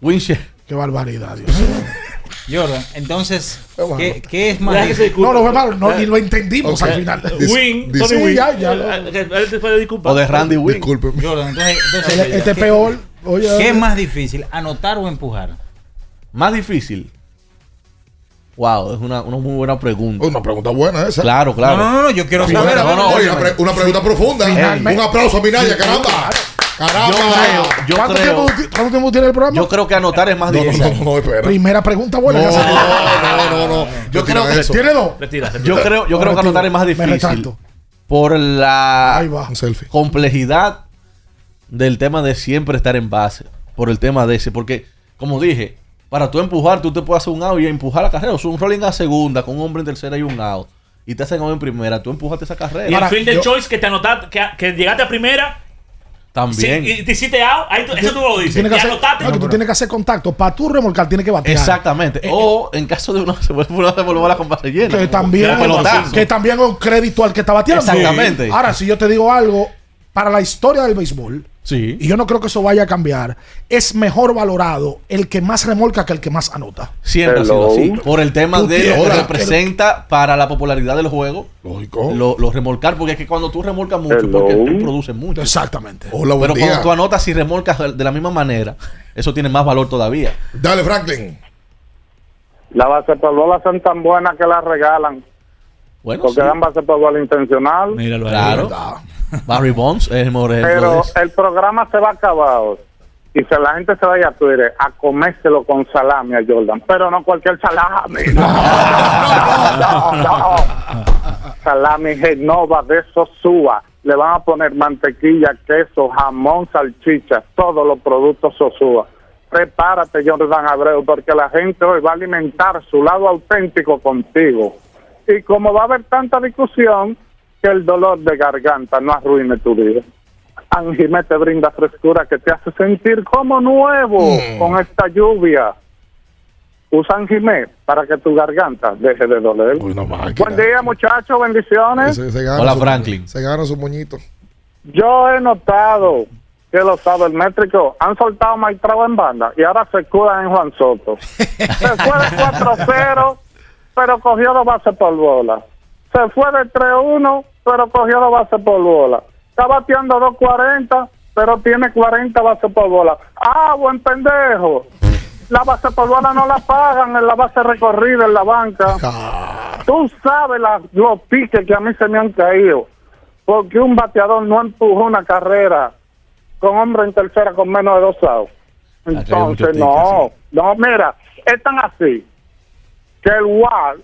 Win. Qué barbaridad, Dios mío. Jordan, entonces. ¿qué, qué es más difícil? No, no fue malo, no, ni lo entendimos al final. Dis- Win, dis- Tony Sí, Win. ya, lo- Eh, disculpar. O de Randy Win. Disculpe. Jordan, entonces, entonces, Este este es ¿qué- peor. Oye, ¿Qué es más difícil, anotar o empujar? Más difícil. Wow, es una, una muy buena pregunta. Una pregunta buena esa. Claro, claro. No, no, no, no, yo quiero Sí, saber. no, no, oye, una, pre- una pregunta profunda. Finalmente. Un aplauso a Minaya, caramba. Caramba. Yo creo, yo ¿Cuánto, creo, tiempo, ti- ¿Cuánto tiempo tiene el programa? yo creo que anotar es más No, no, difícil. no, no, espera. Primera pregunta buena. no, no, no, no. Yo Retira creo que eso. Tiene dos. Retira, retira. Yo creo, yo creo que anotar es más difícil por la complejidad del tema de siempre estar en base. Por el tema de ese. Porque, como dije, para tú empujar, tú te puedes hacer un out y empujar la carrera. O sea, un rolling a segunda con un hombre en tercera y un out. Y te hacen en primera. Tú empujaste esa Y carrera. el Ahora, field de choice que te anotaste, que, que llegaste a primera, También. sí, y te hiciste out, ahí tú- eso tú lo dices. Tienes que hacer, anotaste. no, que tú tienes que hacer contacto. Para tú remolcar, tienes que batear. Exactamente. Eh, o en caso de una se vuelve una se vuelve la compase llena. que también, que también es un crédito al que está bateando. Exactamente. Ahora, si yo te digo algo, para la historia del béisbol, Sí. y yo no creo que eso vaya a cambiar, es mejor valorado el que más remolca que el que más anota. Siempre ha sido así. Por el tema Tú de lo que representa para la popularidad del juego. Lógico. Lo, lo remolcar, porque es que cuando tú remolcas mucho, Hello. porque tú produces mucho. Exactamente. Hola, buen Pero día. cuando tú anotas y remolcas de la misma manera, eso tiene más valor todavía. Dale, Franklin. Las bola son tan buenas que las regalan. Bueno, Porque sí. dan base por bola intencional. Míralo ahí. Claro. Barry Bonds es el mejor Pero el programa se va a acabar. Y si la gente se vaya a Twitter a comérselo con salami a Jordan. Pero no cualquier salami. No, no, no, no. Salami Genova de Sosúa. Le van a poner mantequilla, queso, jamón, salchicha, todos los productos Sosúa. Prepárate, Jordan Abreu, porque la gente hoy va a alimentar su lado auténtico contigo. Y como va a haber tanta discusión, que el dolor de garganta no arruine tu vida. Angimé te brinda frescura que te hace sentir como nuevo con esta lluvia. Usa Angimé para que tu garganta deje de doler. Uy, no máquina. Buen día, muchachos, bendiciones. Se- Hola, su- Franklin. Se gana su moñito. Yo he notado que los sabermétricos han soltado maestrado en banda y ahora se curan en Juan Soto. Se fue de 4-0, pero cogió dos bases por bola. Se fue de 3-1, pero cogió dos bases por bola. Está bateando 2.40, pero tiene 40 bases por bola. Ah, buen pendejo. La base por bola no la pagan en la base recorrida en la banca. Tú sabes la- los piques que a mí se me han caído. Porque un bateador no empujó una carrera con hombre en tercera con menos de dos outs. muchos Entonces, no. No, mira, es tan así que el WAR,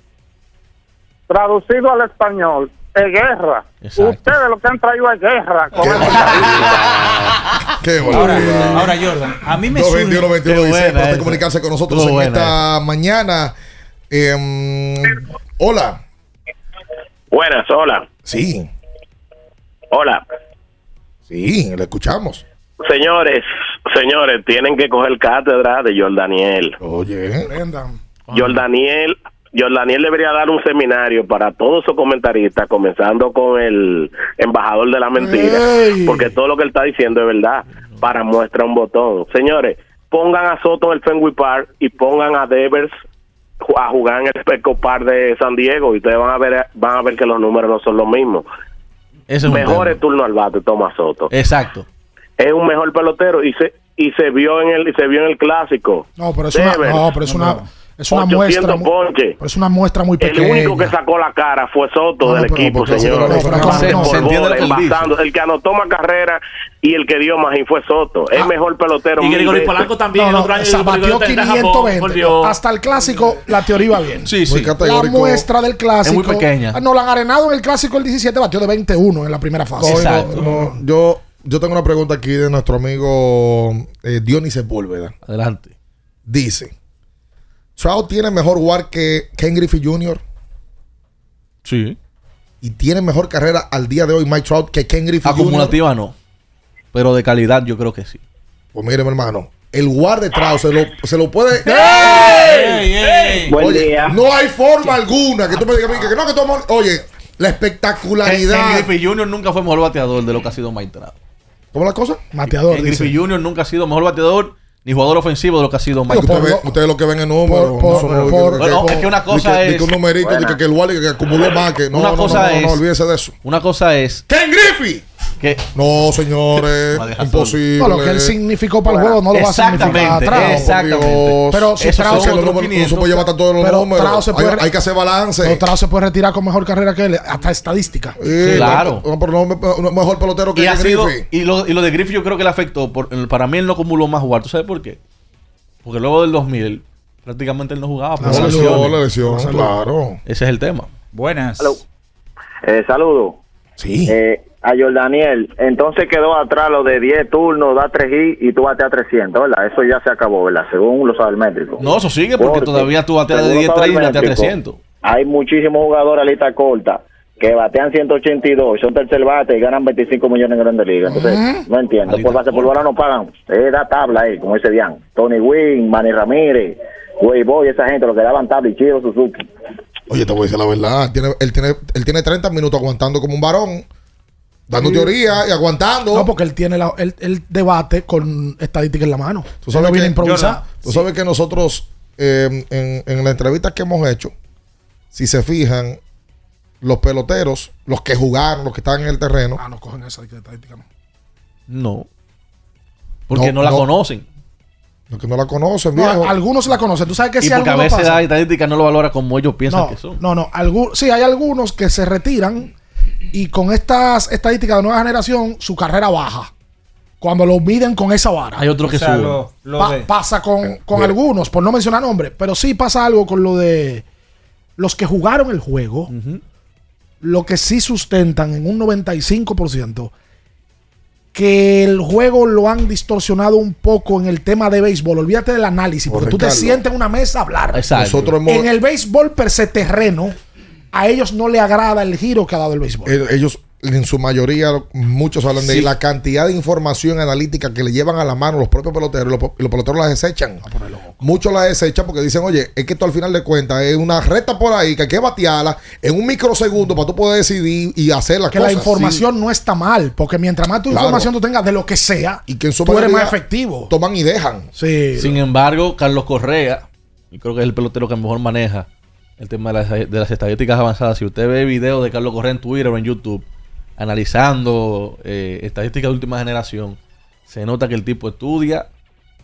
traducido al español, es guerra. Exacto. Ustedes lo que han traído es guerra. Con Qué Ahora, ahora, Jordan, a mí me 221 surge... 21 Qué 16 buena para esa. comunicarse con nosotros en esta mañana. Em, hola. Buenas, hola. Sí. Hola. Sí, le escuchamos. Señores, señores, tienen que coger cátedra de Jordaniel. Oye. Jordaniel, Jordaniel debería dar un seminario para todos esos comentaristas, comenzando con el embajador de la mentira, Ey. porque todo lo que él está diciendo es verdad. Para muestra un botón. Señores, pongan a Soto en el Fenway Park y pongan a Devers a jugar en el Petco Park de San Diego y ustedes van a ver van a ver que los números no son los mismos. Ese es Mejor turno al bate Tomás Soto. Exacto. Es un mejor pelotero y se y se vio en el y se vio en el clásico. No, pero es una, Devers, no, pero es una, es una 800 muestra. es una muestra muy El pequeña. único que sacó la cara fue Soto No, del pero equipo, señor. no, se. El que anotó más carrera y el que dio más y fue Soto. Es mejor pelotero. Y Gregory. Polanco también. No, el no, otro año o sea, Gregory batió está en Japón, 520. por Dios. Hasta el clásico, la teoría iba bien. Sí, sí. Muy La muestra del clásico. Es muy pequeña. Ah, No, la han arenado en el clásico el 17, batió de 21 en la primera fase. No, yo, yo tengo una pregunta aquí de nuestro amigo eh, Dionis Sepúlveda. Adelante. Dice: Trout tiene mejor WAR que Ken Griffey Jr. Sí. Y tiene mejor carrera al día de hoy Mike Trout que Ken Griffey Jr. Acumulativa no. Pero de calidad yo creo que sí. Pues mire, mi hermano. El WAR de Trout se lo, se lo puede. ¡Ey! ¡Ey! Buen Oye, día. no hay forma alguna que tú me digas que, que no, que tú, Oye, la espectacularidad. Ken Griffey Jr. nunca fue mejor bateador de lo que ha sido Mike Trout. ¿Cómo la cosa? Mateador. Ken. Griffey Jr. nunca ha sido mejor bateador ni jugador ofensivo de lo que ha sido Mike Ustedes Trout. ve- ustedes lo que ven en números. Por- por- no son- por- Bueno, es que una cosa que- es- que un numerito, de que, que el Wally que acumuló más que. No, una no, cosa no, no, es. no, olvídese de eso. Una cosa es ¡Ken Griffey! No, señores, imposible. No, lo que él significó para el juego no lo va a significar atrás. exactamente. Pero si se- no se puede llevar tanto los Pero números. Hay, puede- hay que hacer balance. pero se puede retirar con mejor carrera que él, hasta estadística. Sí, claro. No, pero no, no, mejor pelotero que Griffey. y, lo, y lo de Griffith yo creo que le afectó. Por, para mí él no acumuló más jugar. ¿Tú sabes por qué? Porque luego del 2000 prácticamente él no jugaba. por No, lesiones. lesión, la lesión, claro. Ese es el tema. Buenas. Eh, saludos. Sí. Eh, a Jordaniel, entonces quedó atrás lo de 10 turnos, da 3 hits y tú bateas 300, ¿verdad? Eso ya se acabó, ¿verdad? Según los sabermétricos. No, eso sigue porque, todavía tú bateas de según 10 los 3 y bateas sabermétricos, 300. Hay muchísimos jugadores a lista corta que batean 182, son tercer bate y ganan 25 millones en Grandes Ligas. Entonces, no entiendo. Por base por bola no pagan. Es da tabla ahí, como dice Dian. Tony Wynn, Manny Ramírez, Way Boy, esa gente, lo que daban tabla y Chido Suzuki. Oye, te voy a decir la verdad. Tiene, él, tiene, él tiene 30 minutos aguantando como un varón, dando Sí. teoría y aguantando. No, porque él tiene la, él, él debate con estadística en la mano. Tú sabes, que, improvisado. tú sabes que nosotros, eh, en, en las entrevistas que hemos hecho, si se fijan, los peloteros, los que jugaron, los que están en el terreno, Ah, no cogen esa estadística. No. No. Porque no, No, la no. conocen. Los que no la conocen, No, viejo. algunos la conocen. Tú sabes que Y si porque a veces pasa- la estadística no lo valora como ellos piensan no, que son. No, no. algu- sí, hay algunos que se retiran y con estas estadísticas de nueva generación, su carrera baja. Cuando lo miden con esa vara. Hay otros que O sea, suben. lo- lo Pa- de- pasa con, con mira. algunos, por no mencionar nombres, pero sí pasa algo con lo de los que jugaron el juego, lo que sí sustentan en un 95%, que el juego lo han distorsionado un poco en el tema de béisbol. Olvídate del análisis, porque tú te sientes en una mesa a hablar. Exacto. Nosotros hemos, En el béisbol per se terreno, a ellos no le agrada el giro que ha dado el béisbol. eh, ellos, en su mayoría, muchos hablan de Sí. la cantidad de información analítica que le llevan a la mano los propios peloteros y los, los peloteros la desechan. Muchos la desechan porque dicen, oye, es que esto al final de cuentas es una recta por ahí que hay que batearla en un microsegundo para tú poder decidir y hacer las que cosas. la información no está mal, porque mientras más tu Claro. información tú tengas de lo que sea, Y que en su tú eres más efectivo. Toman y dejan. Sí. Sin embargo, Carlos Correa, y creo que es el pelotero que mejor maneja el tema de las, de las estadísticas avanzadas. Si usted ve videos de Carlos Correa en Twitter o en YouTube, analizando eh, estadísticas de última generación, se nota que el tipo estudia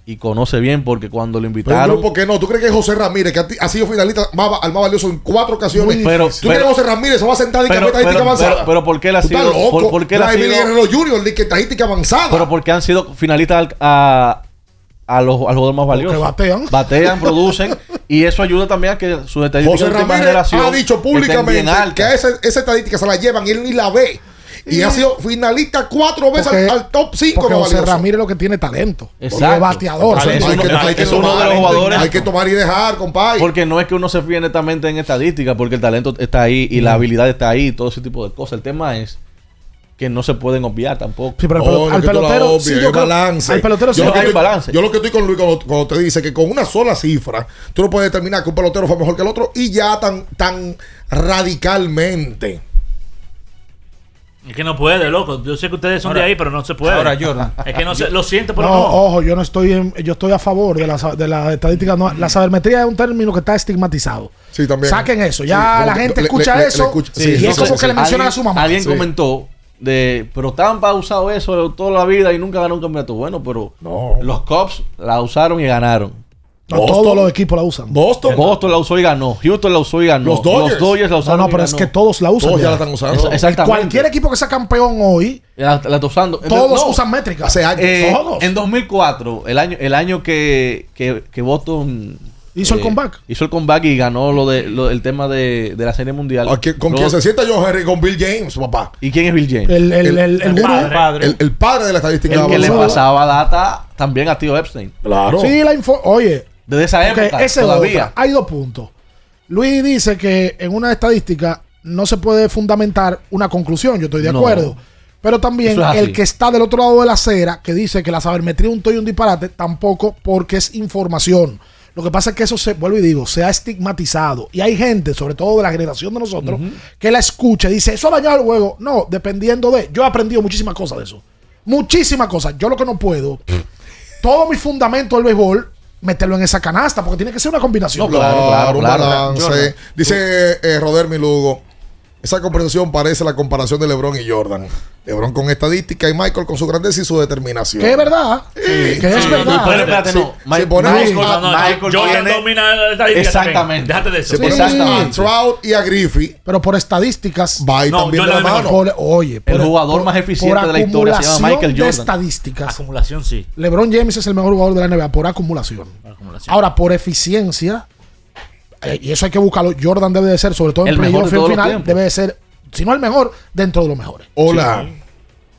y conoce bien porque cuando lo Pero un invitaron... grupo que no. ¿Tú crees que José Ramírez, que ha, sido finalista más, al más valioso en cuatro ocasiones? Pero- ¿Tú crees que pero- José Ramírez se va a sentar y que pero- estadística pero- avanzada? pero- pero ¿por qué él ha sido- loco. por- por qué él ha sido- Guerrero Junior, de que estadística avanzada. Pero porque han sido finalistas al- a, a los, al jugador más valioso. batean. Batean, producen. y eso ayuda también a que sus estadísticas José de última Ramírez generación ha dicho públicamente que esa, esa estadística se la llevan y él ni la ve. Y ha sido finalista cuatro veces Porque- al, al top 5 Porque no José. Ramírez lo que tiene talento. Exacto. Es bateador. Hay que- hay tomar- uno de los jugadores- Hay que tomar y dejar, compadre. Porque no es que uno se fíe netamente en estadística, porque el talento está ahí y la habilidad está ahí todo ese tipo de cosas. El tema es que no se pueden obviar tampoco. Sí, pero al pelotero, obvies, sí, hay yo balance. al pelotero sí yo, le lo que hay estoy, balance. yo lo que estoy con Luis cuando, cuando te dice que con una sola cifra tú no puedes determinar que un pelotero fue mejor que el otro y ya tan, tan radicalmente. Es que no puede, loco. Yo sé que ustedes son Ahora- de ahí, pero no se puede. ahora, Jordan. Es que no se, lo siento, pero No, no. ojo, yo no estoy en- yo estoy a favor de la, de la estadística. no- la sabermetría es un término que está estigmatizado. Sí, también. Saquen eso. Ya la gente le- escucha le- eso le escucha- y sí, es entonces, como que le mencionan a Alguien- su mamá. Alguien Sí. comentó de, pero Tampa ha usado eso toda la vida y nunca ganó un campeonato. Bueno, pero los Cubs la usaron y ganaron. No todos los equipos la usan. Boston. Boston la usó y ganó. Houston la usó y ganó. Los Dodgers. la No, usaron no, y pero es ganó. que todos la usan. Todos ya la están usando. Ex- exactamente. Cualquier equipo que sea campeón hoy, La, la está usando. todos usan métricas. Hace años. Eh, Todos. En 2004, el año, el año que, que, que Boston Hizo el comeback. Hizo el comeback y ganó lo de, lo- el tema de, de la Serie Mundial. Con quien se sienta John Henry, con Bill James, papá. ¿Y quién es Bill James? El, el, el, el gurú. El, el padre de la estadística. El que le pasaba data también a tío Epstein. Claro. Sí, la info. Oye. Desde esa época, esa es todavía. otra. Hay dos puntos. Luis dice que en una estadística no se puede fundamentar una conclusión. Yo estoy de No. acuerdo. Pero también es el que está del otro lado de la acera, que dice que la sabermetría es un toy y un disparate, tampoco porque es información. Lo que pasa es que eso se, vuelvo y digo, se ha estigmatizado. Y hay gente, sobre todo de la generación de nosotros, que la escucha y dice, eso ha dañado el juego. No, dependiendo de. Yo he aprendido muchísimas cosas de eso. Muchísimas cosas. Yo lo que no puedo, todo mi fundamento del béisbol, meterlo en esa canasta, porque tiene que ser una combinación. Claro, un balance. Jordan. Dice eh, Rodermi Lugo. Esa conversación parece la comparación de LeBron y Jordan. LeBron con estadística y Michael con su grandeza y su determinación. Que es verdad. Que es verdad. Pero espérate, no. Sí, Ma- si ponemos Michael- a- No, no, Michael Jordan tiene- domina la estadística Exactamente. Déjate de eso. Si ponemos a Exactamente. Trout y a Griffey, Pero por estadísticas. va No, también de la mano. por- oye, El por- jugador por- más eficiente por de la historia se llama acumulación Michael de Jordan. estadísticas. Acumulación, sí. LeBron James es el mejor jugador de la NBA por acumulación. Acumulación. Ahora, por eficiencia, eh, y eso hay que buscarlo, Jordan debe de ser, sobre todo en El mejor de final, debe de ser, si no el mejor, dentro de los mejores. Hola.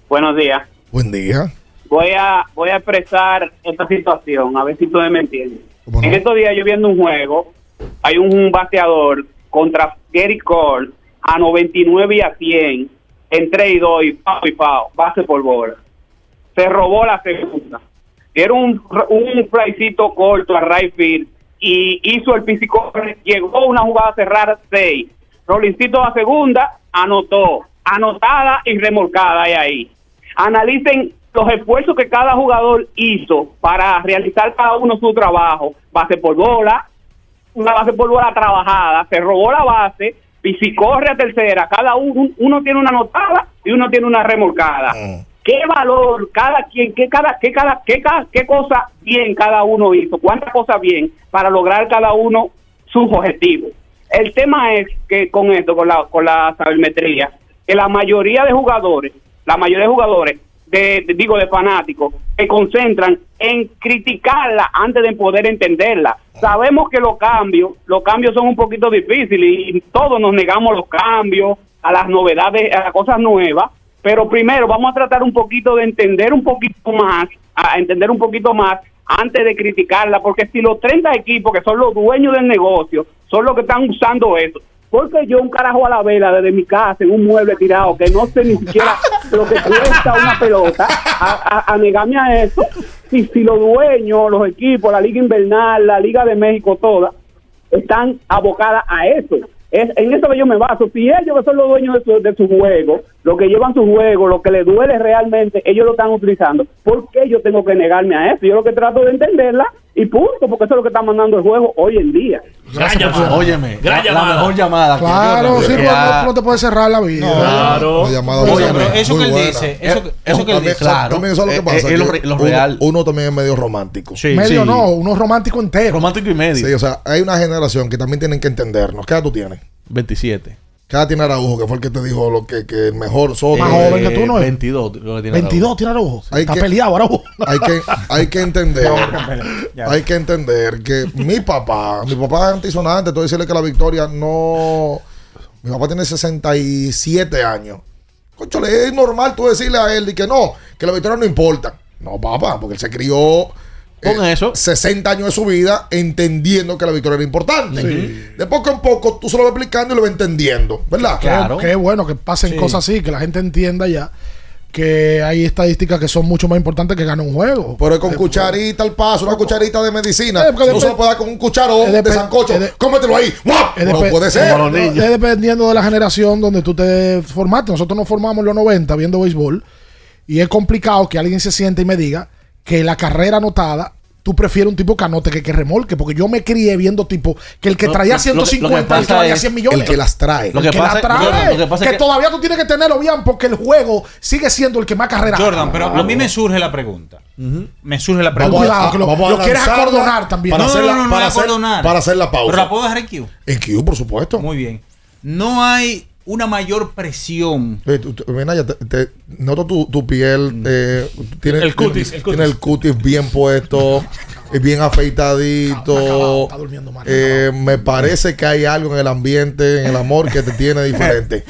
Buenos días. Buen día. Voy a voy a expresar esta situación, a ver si ustedes me entienden. En estos días yo viendo un juego, hay un bateador contra Gary Cole a 99 y a 100, en 3 y 2 y pao y pao, base por bola. Se robó la segunda. Era un, un flycito corto a right field y hizo el físico, llegó una jugada cerrada 6. Rolincito a segunda, anotó, anotada y remolcada ahí ahí. Analicen los esfuerzos que cada jugador hizo para realizar cada uno su trabajo. Base por bola, una base por bola trabajada, se robó la base, y si corre a tercera, cada uno, uno tiene una anotada y uno tiene una remolcada. ¿Qué valor cada quien, qué cada, qué cada, qué cada, qué cosa bien cada uno hizo? ¿Cuántas cosas bien para lograr cada uno sus objetivos? El tema es que con esto, con la, con la sabermetría, que la mayoría de jugadores, la mayoría de jugadores, de, digo de fanáticos, se concentran en criticarla antes de poder entenderla. Sabemos que los cambios, los cambios son un poquito difíciles y todos nos negamos los cambios, a las novedades, a las cosas nuevas, pero primero vamos a tratar un poquito de entender un poquito más, a entender un poquito más antes de criticarla, porque si los 30 equipos que son los dueños del negocio son los que están usando eso, porque yo un carajo a la vela desde mi casa en un mueble tirado que no sé ni siquiera lo que cuesta una pelota a, a- a negarme a eso y si los dueños, los equipos, la liga invernal, la liga de México toda están abocadas a eso. Es, en eso que yo me baso. Si ellos que son los dueños de su, de su juego, lo que llevan su juego, lo que les duele realmente, ellos lo están utilizando, ¿por qué yo tengo que negarme a eso? Yo lo que trato de entenderla y punto, porque eso es lo que está mandando el juego hoy en día. Gran llamada. Óyeme, Gran la, la llamada. mejor llamada. Claro, sí, no, te puedes cerrar la vida. Claro. Una llamada Oye, buena, pero eso que él buena. dice, eso, que- Eh, eso que él dice. Claro. también eso es lo que Eh, pasa. eh, es lo uno- real. Uno, también es medio romántico. Sí, Medio sí. no, uno romántico entero. Romántico y medio. Sí, o sea, hay una generación que también tienen que entendernos. ¿Qué edad tú tienes? 27. ¿Qué edad tiene Araujo? Que fue el que te dijo lo que, que el mejor soto. Más Eh, joven que tú, ¿no es? 22. creo que tiene 22 tiene Araujo. Hay Está que- peleado Araujo. hay que, hay que entender, hay que entender que mi papá, mi papá es antisonante, entonces decirle que la victoria no, mi papá tiene 67 años. Conchole, es normal tú decirle a él y que no, que la victoria no importa. No, papá, porque él se crió Con eso. 60 años de su vida entendiendo que la victoria era importante. De poco en poco tú se lo vas explicando y lo vas entendiendo, ¿verdad? Qué- Qué bueno que pasen Sí. cosas así, que la gente entienda ya que hay estadísticas que son mucho más importantes que ganar un juego. Pero es con cucharita al paso, una cucharita de medicina. Eh, no se lo puede dar con un cucharón es de sancocho. de- Cómetelo ahí. No puede ser. no, Es dependiendo de la generación donde tú te formaste. Nosotros nos formamos en los 90 viendo béisbol y es complicado que alguien se siente y me diga que la carrera anotada tú prefieres un tipo que anote que que remolque, porque yo me crié viendo tipo que el que traía lo- lo que- lo que 150 y que valía es 100 millones. el que las trae. Lo El que que pasa- la trae. Jordan, lo que pasa es que que- todavía tú tienes que tenerlo bien porque el juego sigue siendo el que más carrera Jordan, pero a mí me surge la pregunta. Me surge la Vamos pregunta. a- que lo- vamos a lo quieres acordonar también. Para no, hacer no, la- no, no, para no hacer- para hacer la pausa. Pero la puedo dejar en Q. En Q, por supuesto. Muy bien. No hay una mayor presión. Ve, tú- tú- Minaya, te, te- noto tu, tu piel. eh, tiene, El cutis, tiene, el cutis. tiene el cutis bien puesto, es bien afeitadito. Eh, me parece que hay algo en el ambiente, en el amor que te tiene diferente.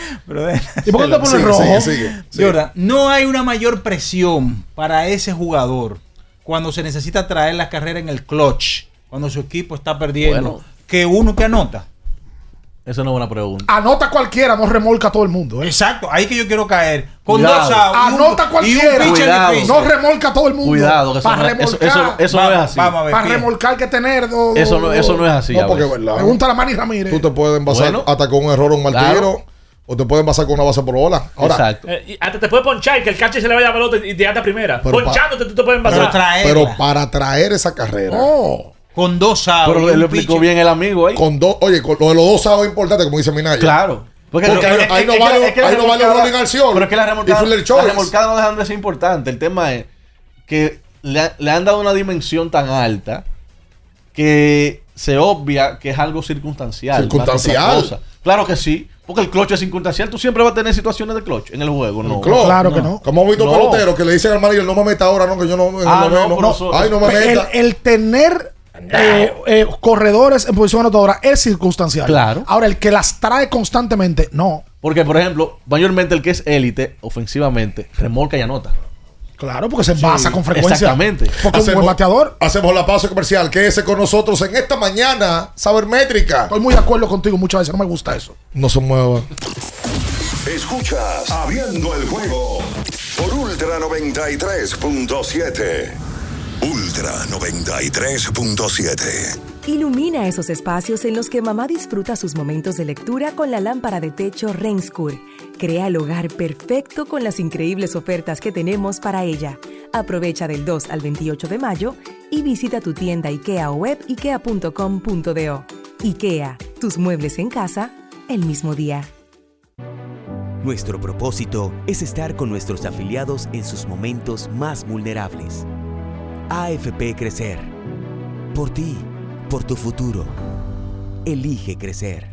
¿Y por qué te pones Sigue, rojo? sigue, sigue, sigue. Jordan, no hay una mayor presión para ese jugador cuando se necesita traer la carrera en el clutch, cuando su equipo está perdiendo, Bueno. que uno que anota. Esa no es buena pregunta. Anota cualquiera, no remolca a todo el mundo. ¿eh? Exacto, ahí que yo quiero caer. Con Cuidado. dos outs. y un- Anota y un cualquiera. Cuidado. No remolca a todo el mundo. Cuidado, que eso Para no eso- remolcar. eso- eso no es así. Vamos a ver. Para remolcar que tener. do- Eso no, do- eso no es así. No, porque es veces. verdad. Pregúntale a Manny Ramírez. Tú te puedes envasar Bueno. hasta con un error o un mal Claro. o te pueden envasar con una base por bola. Ahora, Exacto. Eh, y hasta te puede ponchar que el catcher se le vaya a pelota y te a primera. Pero pa- Ponchándote tú te puedes Pero envasar. traerla. pero para traer esa carrera. Oh. Con dos outs. Pero lo, explicó bien el amigo ahí. Con dos, oye, con lo de los dos sábados es importante, como dice Minaya. Claro. Porque lo- ahí- es- ahí es- no es vale- es que ahí no vale rolling Pero es que la remolcada, la remolcada no dejan de ser importante. El tema es que le, le han dado una dimensión tan alta que se obvia que es algo circunstancial. Circunstancial. cosa. Claro que sí. Porque el clutch es circunstancial. Tú siempre vas a tener situaciones de clutch en el juego. No. Claro, que no. Como hemos visto No. peloteros que le dicen al manager, no me meta ahora, no, que yo no, Ah, no, eso- Ay, no me el, meta. el tener eh, eh, corredores en posición anotadora es circunstancial. Claro. Ahora, el que las trae constantemente, no. Porque, por ejemplo, mayormente el que es élite, ofensivamente, remolca y anota. Claro, porque se envasa con frecuencia. Exactamente. Porque es un buen bateador. hacemos la pausa comercial. Quédese con nosotros en esta mañana, Sabermétrica. Estoy muy de acuerdo contigo muchas veces. No me gusta eso. No se mueva. Escuchas Abriendo el juego por Ultra 93.7. Ultra 93.7. Ilumina esos espacios en los que mamá disfruta sus momentos de lectura con la lámpara de techo Renskur. Crea el hogar perfecto con las increíbles ofertas que tenemos para ella. Aprovecha del 2 al 28 de mayo y visita tu tienda IKEA o web ikea.com.do. IKEA, tus muebles en casa el mismo día. Nuestro propósito es estar con nuestros afiliados en sus momentos más vulnerables. AFP Crecer. Por ti, por tu futuro. Elige crecer.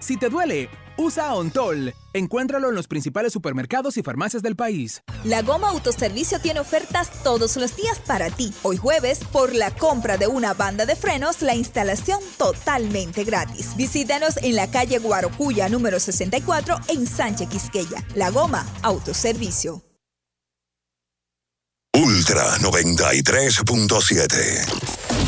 Si te duele, usa Ontol. Encuéntralo en los principales supermercados y farmacias del país. La Goma Autoservicio tiene ofertas todos los días para ti. Hoy jueves, por la compra de una banda de frenos, la instalación totalmente gratis. Visítanos en la calle Guarocuya número 64 en Sánchez Quisqueya. La Goma Autoservicio. Ultra 93.7.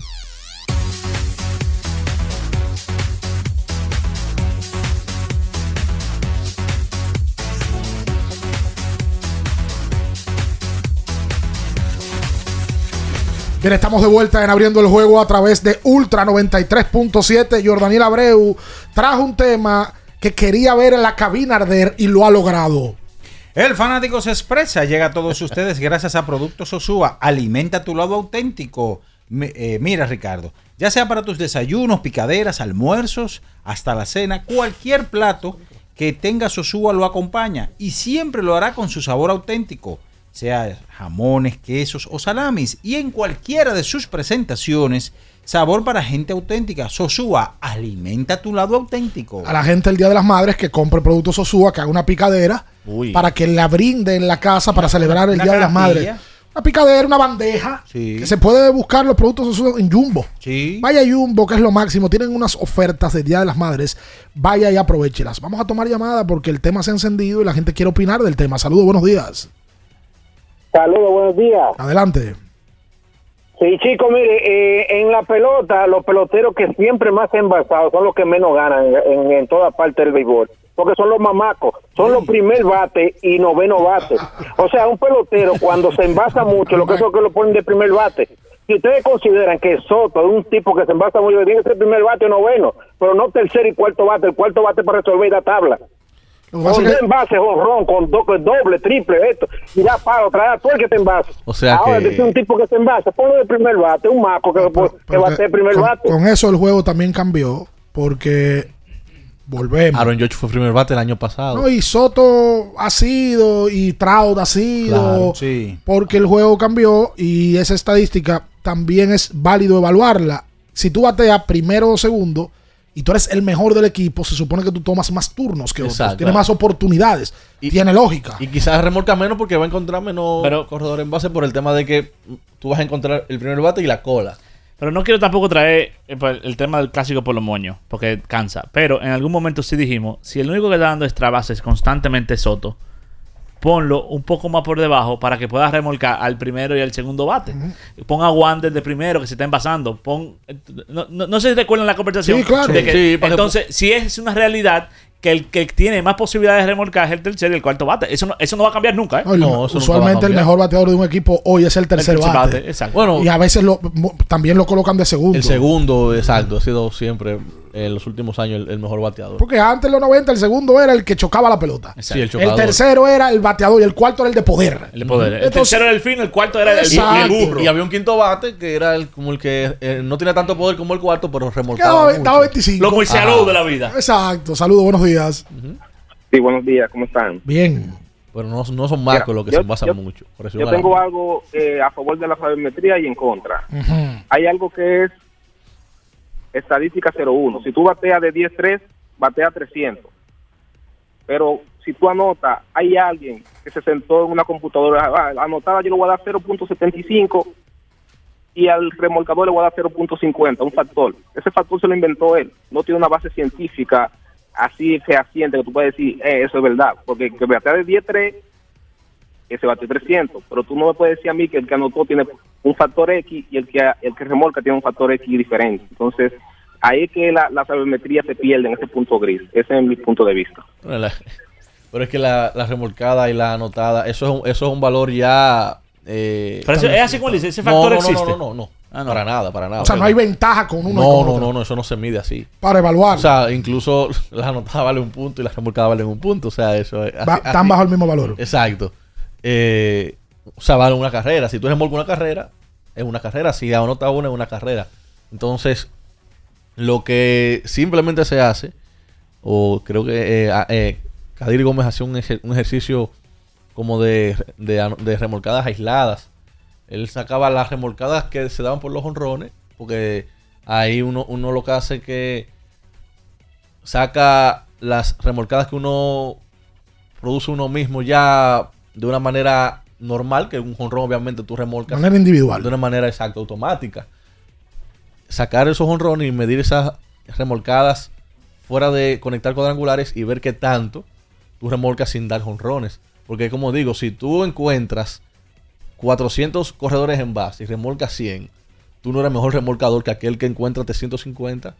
Bien, estamos de vuelta en abriendo el juego a través de Ultra 93.7. Jordaniel Abreu trajo un tema que quería ver en la cabina arder y lo ha logrado. El fanático se expresa, llega a todos ustedes gracias a Productos Sosúa. Alimenta tu lado auténtico. Eh, mira, Ricardo, ya sea para tus desayunos, picaderas, almuerzos, hasta la cena, cualquier plato que tenga Sosúa lo acompaña y siempre lo hará con su sabor auténtico, sea jamones, quesos o salamis y en cualquiera de sus presentaciones, sabor para gente auténtica. Sosúa, alimenta tu lado auténtico. A la gente el Día de las Madres que compre productos Sosúa, que haga una picadera Uy. para que la brinde en la casa para celebrar el una Día de las Madres. Una picadera, una bandeja. Sí. Que se puede buscar los productos Sosúa en Jumbo. Sí. Vaya Jumbo, que es lo máximo. Tienen unas ofertas del Día de las Madres. Vaya y aprovechelas. Vamos a tomar llamada porque el tema se ha encendido y la gente quiere opinar del tema. Saludos, buenos días. Saludos, buenos días. Adelante. Sí, chicos, mire, eh, en la pelota, los peloteros que siempre más envasados son los que menos ganan en, toda parte del béisbol. Porque son los mamacos, son los primer bate y noveno bate. O sea, un pelotero cuando se envasa mucho, lo que es lo que lo ponen de primer bate. Si ustedes consideran que Soto es un tipo que se envasa mucho, tiene que ser primer bate o noveno, pero no tercer y cuarto bate, el cuarto bate para resolver la tabla. Lo que pasa Con que- envases, honrón, con do- con doble, triple, esto, y da paro, trae a todo el que te envase. O sea Ahora, que- decir un tipo que se envase, ponlo de primer bate, un maco que, que Pero bate de que- primer con, bate. con eso el juego también cambió porque volvemos. Aaron George fue primer bate el año pasado. No, y Soto ha sido y Trout ha sido Claro, sí. porque el juego cambió y esa estadística también es válido evaluarla. Si tú bateas primero o segundo y tú eres el mejor del equipo, se supone que tú tomas más turnos que otros, tienes más oportunidades, tiene lógica. Y quizás remolca menos porque va a encontrar menos corredores en base por el tema de que tú vas a encontrar el primer bate y la cola. Pero no quiero tampoco traer eh, pa- el tema del clásico por los moños, porque cansa. Pero en algún momento sí dijimos, si el único que está dando extra bases constantemente es Soto, ponlo un poco más por debajo para que puedas remolcar al primero y al segundo bate. Pon a Wander de primero que se está envasando. Pon, no, no- no sé si recuerdan la conversación. Sí, claro. de que- Sí, para que- entonces, si es una realidad que el que tiene más posibilidades de remolcar es el tercer y el cuarto bate. Eso no, eso no va a cambiar nunca. ¿eh? No, usualmente el mejor bateador de un equipo hoy es el tercer, tercer bate. bate, exacto. Bueno, y a veces lo, mo- también lo colocan de segundo. El segundo, exacto, ha sido siempre en los últimos años el, el mejor bateador. Porque antes en los 90 el segundo era el que chocaba la pelota. Sí, el tercero era el bateador y el cuarto era el de poder. El de poder. El tercero era el fin, el cuarto era el, burro. Y había un quinto bate que era el, como el que eh, no tiene tanto poder como el cuarto, pero remolcaba mucho. daba 25. Los Moisés Alou de la vida. Exacto. Saludos, buenos días. Sí, buenos días, ¿cómo están? Bien. Pero no, no son marcos los que yo- se yo- mucho. Por eso Yo tengo algo eh, a favor de la sabermetría y en contra. Hay algo que es estadística 01. Si tú bateas de 10-3, batea 300. Pero si tú anotas, hay alguien que se sentó en una computadora, ah, anotada yo le voy a dar 0.75 y al remolcador le voy a dar 0.50, un factor. Ese factor se lo inventó él. No tiene una base científica así fehaciente que tú puedes decir, eh, eso es verdad. Porque que batea de 10-3, ese bate 300. Pero tú no me puedes decir a mí que el que anotó tiene un factor X y el que, el que remolca tiene un factor X diferente. Entonces, ahí es que la, la sabermetría se pierde en ese punto gris. Ese es mi punto de vista. Pero es que la, la remolcada y la anotada, eso es un, eso es un valor ya. eh, Pero eso- es así como dice, ese No, factor no, no, existe. No, no, no. Ah, no. Para nada, para nada. O sea, no hay ventaja con uno y No, con no, otro. no, no, eso no se mide así. Para evaluar. O sea, incluso la anotada vale un punto y la remolcada vale un punto. O sea, eso es. Va- están bajo el mismo valor. Exacto. Eh, o sea, vale una carrera. Si tú remolcas una carrera, es una carrera. Si anota una, es una carrera. Entonces, lo que simplemente se hace, o creo que eh, eh, Kadir Gómez hacía un, un ejercicio como de, de, de remolcadas aisladas. Él sacaba las remolcadas que se daban por los honrones, porque ahí uno, uno lo que hace es que saca las remolcadas que uno produce uno mismo ya de una manera normal, que un honrón obviamente tú remolcas. Manera individual. De una manera exacta, automática. Sacar esos honrones y medir esas remolcadas fuera de conectar cuadrangulares y ver qué tanto tú remolcas sin dar honrones. Porque como digo, si tú encuentras 400 corredores en base y remolcas 100, tú no eres mejor remolcador que aquel que encuentra 350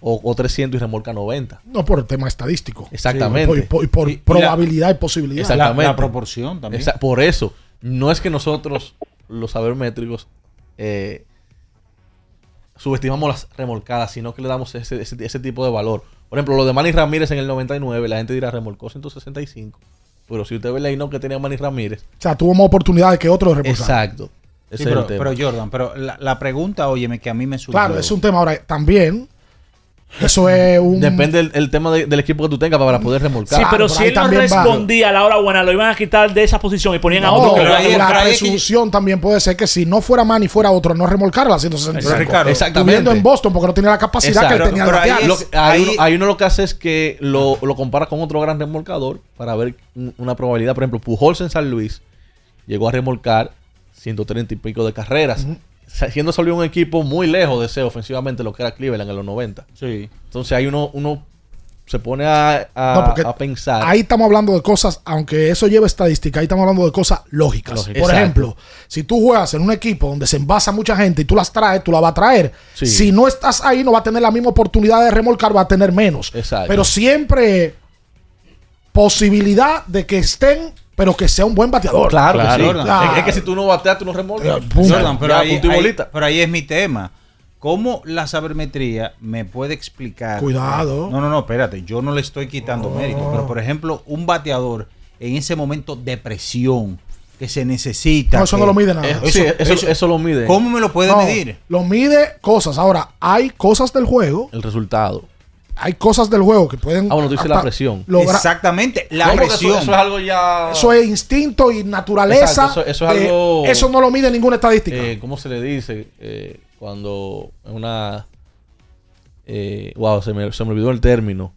o, o 300 y remolca 90. No por el tema estadístico. Exactamente. Sí, por, probabilidad y, posibilidad. Exactamente. proporción también. Por eso, no es que nosotros, los sabermétricos, eh, subestimamos las remolcadas, sino que le damos ese, ese, ese tipo de valor. Por ejemplo, lo de Manny Ramírez en el 99, la gente dirá remolcó 165. Pero si usted ve la no que tenía Manny Ramírez, O sea, tuvo más oportunidades que otros de remolcar. exacto. Sí, Ese es pero, el tema. pero Jordan, pero la, la pregunta, óyeme, que a mí me surgió. Claro, es un tema ahora también. Eso es un. Depende del el tema de- del equipo que tú tengas para poder remolcar. Sí, pero si él no respondía a la hora buena, lo iban a quitar de esa posición y ponían a otro que lo la, iba a remolcar. la presunción también puede ser que si no fuera Manny fuera otro, no remolcara la 165. Pero, Ricardo, exactamente. en Boston porque no tenía la capacidad que él tenía de Pero ahí, lo ahí uno, ahí uno lo que hace es que lo, lo compara con otro gran remolcador para ver un- una probabilidad. Por ejemplo, Pujols en San Luis llegó a remolcar 130 y pico de carreras. Siendo solo un equipo muy lejos de ser ofensivamente lo que era Cleveland en los 90. Sí. Entonces ahí uno, uno se pone a, a- No, porque a pensar. Ahí estamos hablando de cosas, aunque eso lleve estadística, ahí estamos hablando de cosas lógicas. Lógica. Por Exacto. ejemplo, si tú juegas en un equipo donde se envasa mucha gente y tú las traes, tú la vas a traer. Sí. Si no estás ahí, no va a tener la misma oportunidad de remolcar, va a tener menos. Exacto. Pero siempre posibilidad de que estén, pero que sea un buen bateador. Claro, que sí. Claro. Es, es que si tú no bateas, tú no remolcas. Jordan, pero, Ya, ahí, pero es mi tema. ¿Cómo la sabermetría me puede explicar? Cuidado. No, no, no, espérate. Yo no le estoy quitando mérito. Pero, por ejemplo, un bateador en ese momento de presión que se necesita. No, eso que- no lo mide nada. Sí, eso- eso lo mide. ¿Cómo me lo puede No, medir? Lo mide cosas. Ahora, hay cosas del juego. El resultado. Hay cosas del juego que pueden. Ah, bueno, tú dices la presión. Exactamente, la No, porque eso- presión. Eso, es algo ya. Eso es instinto y naturaleza. Exacto, eso, eso es algo. eso no lo mide ninguna estadística. Eh, ¿Cómo se le dice? Eh, cuando una. Eh, wow, se me, se me olvidó el término.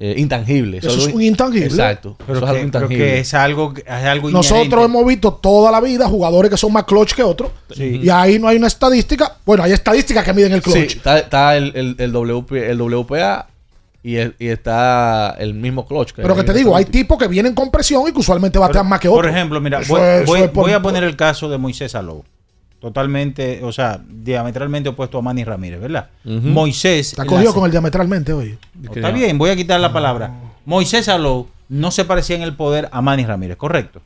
Eh, intangible. Eso es un intangible. Exacto. Pero eso que, es algo pero intangible. que es algo, es algo Nosotros inherente. hemos visto toda la vida jugadores que son más clutch que otros. Sí. Y ahí no hay una estadística. Bueno, hay estadísticas que miden el Sí, clutch. está, está el, el, el, WP, el WPA y, el- y está el mismo clutch. Pero que te digo, hay tipos que vienen con presión y que usualmente batean más que otros. Por ejemplo, mira, Eso voy, es- eso voy- es por- voy a poner el caso de Moisés Alou. Totalmente, o sea, diametralmente opuesto a Manny Ramírez, ¿verdad? Moisés. Cogido la- con el diametralmente hoy. No, Está bien, voy a quitar la palabra. Moisés Alou no se parecía en el poder a Manny Ramírez, correcto.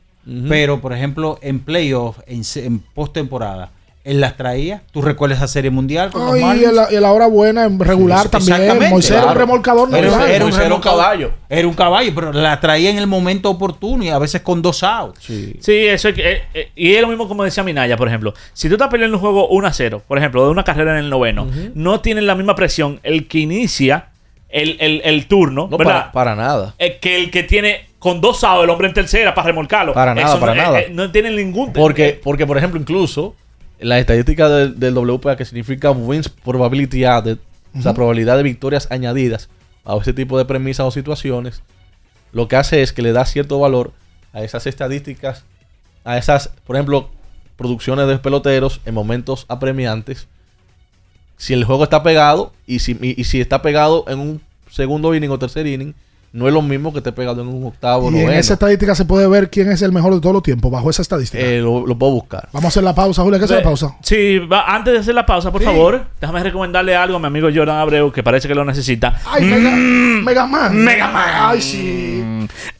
Pero, por ejemplo, en playoff, en, en postemporada, él las traía. ¿Tú recuerdas esa serie mundial con los Ay, y la, y la hora buena en regular Sí, también. exactamente. Moisés era un Claro. remolcador Era, normal. era un Moisés era un caballo. Era un caballo, pero la traía en el momento oportuno y a veces con dos outs. Sí. Sí, eso es, que- eh, eh, y es lo mismo como decía Minaya, por ejemplo. Si tú estás peleando un juego 1 a 0, por ejemplo, de una carrera en el noveno, no tienen la misma presión el que inicia el, el- el turno, No, ¿verdad? para, para nada. Eh, que el que tiene con dos outs el hombre en tercera para remolcarlo. Para nada, Eso para no, eh, nada. eh, no tienen ningún. Porque, porque, por ejemplo, incluso la estadística del, del WPA que significa Wins Probability Added, o sea, probabilidad de victorias añadidas a ese tipo de premisas o situaciones, lo que hace es que le da cierto valor a esas estadísticas, a esas, por ejemplo, producciones de peloteros en momentos apremiantes. Si el juego está pegado y si, y, y si está pegado en un segundo inning o tercer inning, no es lo mismo que te pegando en un octavo, Y en noveno. esa estadística se puede ver quién es el mejor de todos los tiempos, bajo esa estadística. Eh, lo, lo puedo buscar. Vamos a hacer la pausa, Julio. ¿Qué es la pausa? Sí, va- antes de hacer la pausa, por Sí. favor, déjame recomendarle algo a mi amigo Jordan Abreu, que parece que lo necesita. Ay, Mega, Mega Man. Mm. Mega Man. Ay, sí.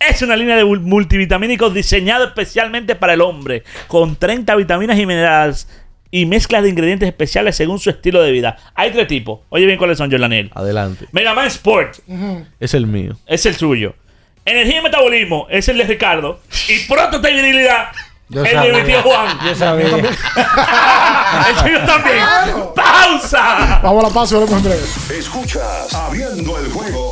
Es una línea de mul- multivitamínicos diseñada especialmente para el hombre, con 30 vitaminas y minerales y mezclas de ingredientes especiales según su estilo de vida. Hay tres tipos. Oye bien cuáles son, Jordanel. Adelante. Mega Man Sport Es el mío. es el suyo. Energía y metabolismo es el de Ricardo. Y pronto virilidad Yo el sabía. de mi tío Juan. Yo sabía. el suyo también. ¡Pausa! Vamos a la pausa y volvemos en breve. Escuchas Abriendo el juego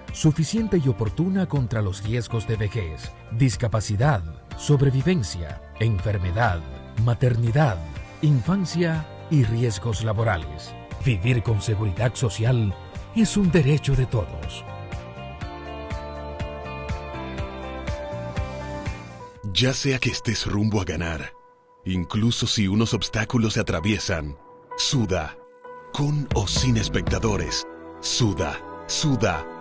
suficiente y oportuna contra los riesgos de vejez, discapacidad, sobrevivencia, enfermedad, maternidad, infancia y riesgos laborales. Vivir con seguridad social es un derecho de todos. Ya sea que estés rumbo a ganar, incluso si unos obstáculos se atraviesan, suda, con o sin espectadores, suda, suda,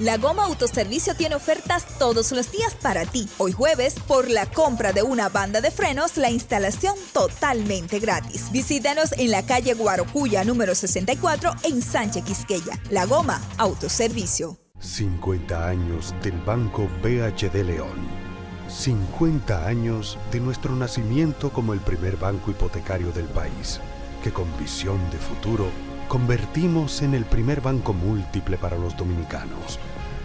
La Goma Autoservicio tiene ofertas todos los días para ti. Hoy jueves, por la compra de una banda de frenos, la instalación totalmente gratis. Visítanos en la calle Guarocuya número 64 en Sánchez Quisqueya. La Goma Autoservicio. 50 años del Banco BHD León. 50 años de nuestro nacimiento como el primer banco hipotecario del país, que con visión de futuro convertimos en el primer banco múltiple para los dominicanos.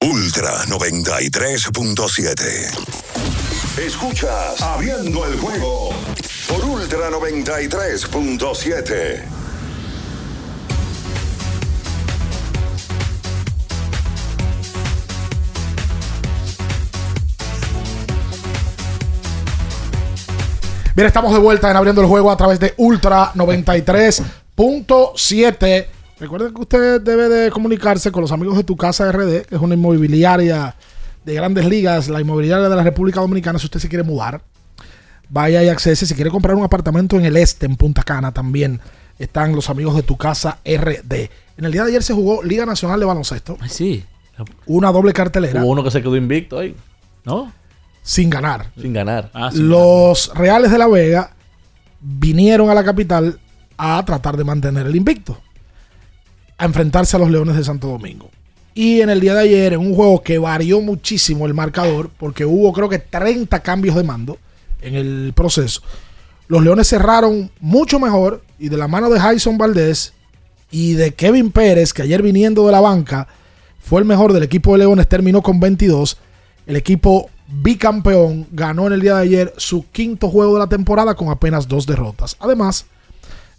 Ultra 93.7. Escuchas Abriendo el juego por Ultra 93.7. Bien, estamos de vuelta en abriendo el juego a través de Ultra 93.7. Recuerden que usted debe de comunicarse con los amigos de tu casa RD, que es una inmobiliaria de grandes ligas, la inmobiliaria de la República Dominicana, si usted se quiere mudar. Vaya y accese. Si quiere comprar un apartamento en el este, en Punta Cana, también están los amigos de tu casa RD. En el día de ayer se jugó Liga Nacional de Baloncesto. Sí. Una doble cartelera. Hubo uno que se quedó invicto ahí. ¿No? Sin ganar. Sin ganar. Ah, Los Reales de la Vega vinieron a la capital a tratar de mantener el invicto, a enfrentarse a los Leones de Santo Domingo. Y en el día de ayer, en un juego que varió muchísimo el marcador, porque hubo creo que 30 cambios de mando en el proceso, los Leones cerraron mucho mejor y de la mano de Jason Valdés y de Kevin Pérez, que ayer viniendo de la banca fue el mejor del equipo de Leones, terminó con 22. El equipo bicampeón ganó en el día de ayer su quinto juego de la temporada con apenas dos derrotas. Además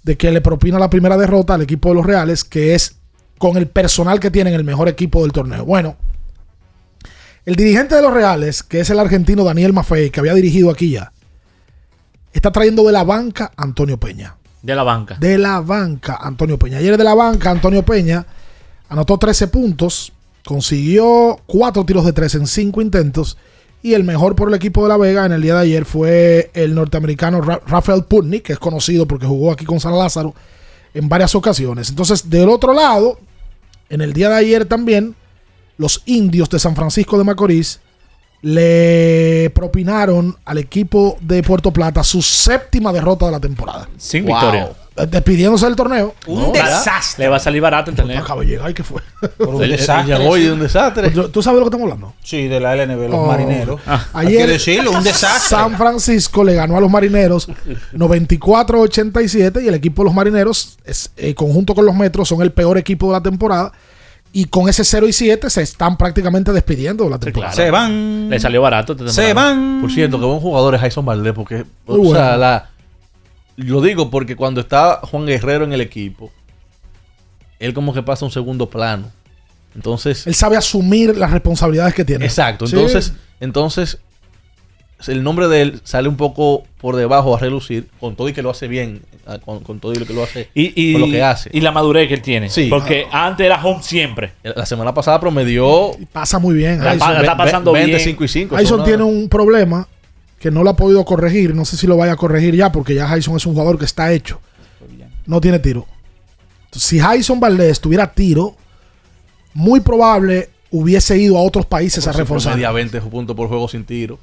de que le propina la primera derrota al equipo de los Reales, que es con el personal que tienen el mejor equipo del torneo. Bueno, el dirigente de los Reales, que es el argentino Daniel Maffei, que había dirigido aquí ya, está trayendo de la banca a Antonio Peña. De la banca. De la banca, Antonio Peña. Ayer de la banca, Antonio Peña anotó 13 puntos, consiguió 4 tiros de 3 en 5 intentos. Y el mejor por el equipo de La Vega en el día de ayer fue el norteamericano Ra- Rafael Putney, que es conocido porque jugó aquí con San Lázaro en varias ocasiones. Entonces, del otro lado, en el día de ayer también, los indios de San Francisco de Macorís le propinaron al equipo de Puerto Plata su séptima derrota de la temporada. Sin victoria. Despidiéndose del torneo. Un desastre. Le va a salir barato el torneo. Acaba de llegar, ¿qué fue? un El- el- desastre. llegó y un desastre. ¿Tú, sabes de lo que estamos hablando? Sí, de la LNB, los Oh. marineros. Ah. Hay Ayer que decirlo, un desastre. San Francisco le ganó a los marineros 94-87 y el equipo de los marineros, es, eh, conjunto con los metros, son el peor equipo de la temporada. Y con ese 0 y 7 se están prácticamente despidiendo de la temporada. Se van. Le salió barato. esta Se van. Por cierto, que buen jugador es Jason Valdés, porque, Muy o sea, la, lo digo porque cuando está Juan Guerrero en el equipo, él como que pasa a un segundo plano. Entonces, Él sabe asumir las responsabilidades que tiene. exacto. Sí. Entonces, entonces el nombre de él sale un poco por debajo a relucir, con todo y que lo hace bien, ah, con, con todo y lo que lo hace, Y, y, con lo que hace. y la madurez que él tiene. Sí. Porque antes era home siempre. La semana pasada promedió Pasa muy bien. La está pasando bien. 25 y 5. Jason tiene un problema que no lo ha podido corregir. No sé si lo vaya a corregir ya, porque ya Jason es un jugador que está hecho. No tiene tiro. Entonces, si Jason Valdés tuviera tiro, muy probable hubiese ido a otros países a reforzar. Media 20 puntos por juego sin tiro.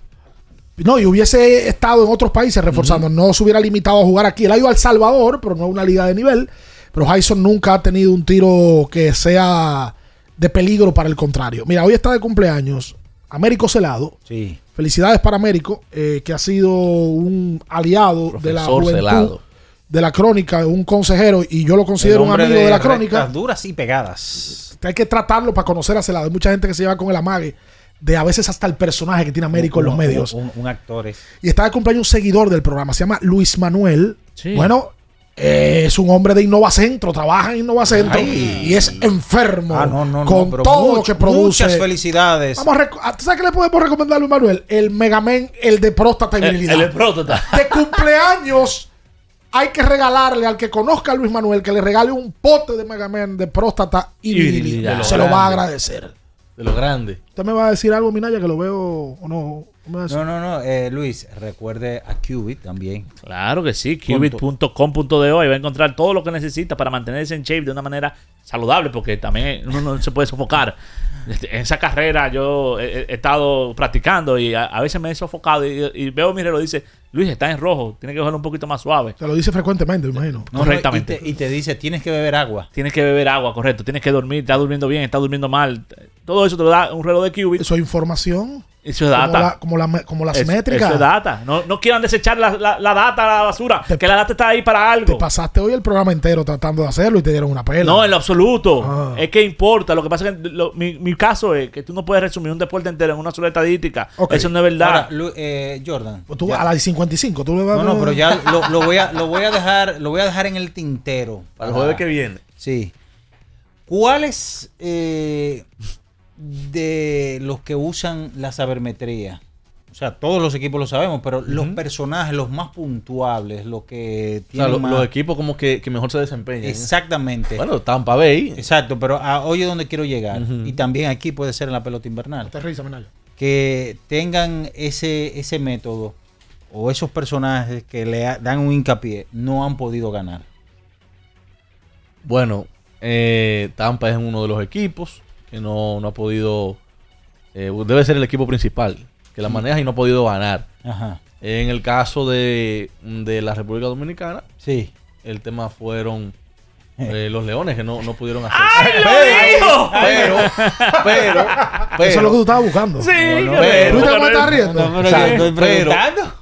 No, y hubiese estado en otros países reforzando. No se hubiera limitado a jugar aquí. Él ha ido a El Salvador, pero no a una liga de nivel. Pero Jason nunca ha tenido un tiro que sea de peligro para el contrario. Mira, hoy está de cumpleaños Américo Celado. Sí. Felicidades para Américo, eh, que ha sido un aliado de la Profesor juventud, Celado. de la crónica, un consejero, y yo lo considero un amigo de, la crónica. duras y pegadas. Hay que tratarlo para conocer a Celado. Hay mucha gente que se lleva con el amague de a veces hasta el personaje que tiene Américo en los Un- medios. Un, un actor es. Y está de cumpleaños un seguidor del programa, se llama Luis Manuel. Sí. Bueno, eh, es un hombre de Innovacentro, trabaja en Innovacentro Ay. y es enfermo Ah, no, no, no, con todo lo que produce. Muchas felicidades. Vamos a ah, ¿tú ¿Sabes qué le podemos recomendar a Luis Manuel? El Megamen, el de próstata y El, virilidad. el de próstata. De cumpleaños hay que regalarle al que conozca a Luis Manuel que le regale un pote de Megamen de próstata y, Y virilidad. virilidad. Se lo va a agradecer. De lo grande. ¿Usted me va a decir algo, Minaya, que lo veo o no? ¿No? No, no, no. eh, Luis, recuerde a Qubit también. Claro que sí, qubit.com.do, ahí va a encontrar todo lo que necesita para mantenerse en shape de una manera saludable, porque también uno no se puede sofocar. En esa carrera yo he, he estado practicando y a, a veces me he sofocado y, y veo mi reloj y dice, Luis, está en rojo, tiene que cogerlo un poquito más suave. Te lo dice frecuentemente, me imagino. No, Correctamente. Y te, y te dice, tienes que beber agua. Tienes que beber agua, correcto. Tienes que dormir, estás durmiendo bien, estás durmiendo mal. Todo eso te lo da un reloj de qubit. Eso es información. Eso es Como, data. la- como, la- como las Es- métricas. Eso es data. No, no quieran desechar la, la- la data a la basura. que la data está ahí para Te algo. pasaste hoy el programa entero tratando de hacerlo y te dieron una pela. No, en lo absoluto. Ah. Es que importa. Lo que pasa es que lo- mi, mi caso es que tú no puedes resumir un deporte entero en una sola estadística. Eso no es verdad. Ahora, Lu- eh, Jordan. Pues tú ya- a las 55, tú le vas No, no, pero ya lo, lo voy a, lo voy a dejar, lo voy a dejar en el tintero. Para el jueves que viene. Sí. ¿Cuáles eh, de los que usan la sabermetría? O sea, todos los equipos lo sabemos, pero los personajes, los más puntuables, los que O sea, tienen lo- más... los equipos como que, que mejor se desempeñan. Exactamente. Bueno, Tampa Bay. Exacto, pero a, oye donde quiero llegar. Y también aquí puede ser en la pelota invernal. Que tengan ese, ese método o esos personajes que le dan un hincapié, no han podido ganar. Bueno, eh, Tampa es uno de los equipos que no, no ha podido. eh, debe ser el equipo principal que la maneja y no ha podido ganar. Ajá. En el caso de, de la República Dominicana, Sí. el tema fueron eh, los leones que no, no pudieron hacer. ¡Ay, lo pero, dijo! pero, pero, Eso es lo que tú estabas buscando. Sí, No, no, que pero- ¿Tú te estar riendo? No, pero O sea, yo estoy pero- preguntando.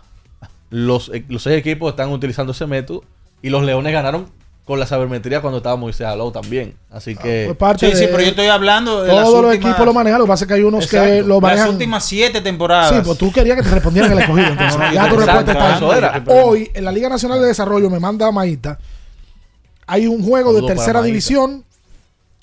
los, eh, los seis equipos están utilizando ese método y los Leones ganaron con la sabermetría cuando estaba Moisés Alou también. Así que Fue parte Sí, sí, de- pero yo estoy hablando de las Todos los últimas- equipos lo manejan. Lo que pasa es que hay unos que lo manejan. Las últimas siete temporadas. Sí, pues tú querías que te respondieran el escogido. Entonces, No, no, ya tu respuesta está eso ahí. era. Hoy, en la Liga Nacional de Desarrollo, me manda Maíta. Hay un juego de tercera división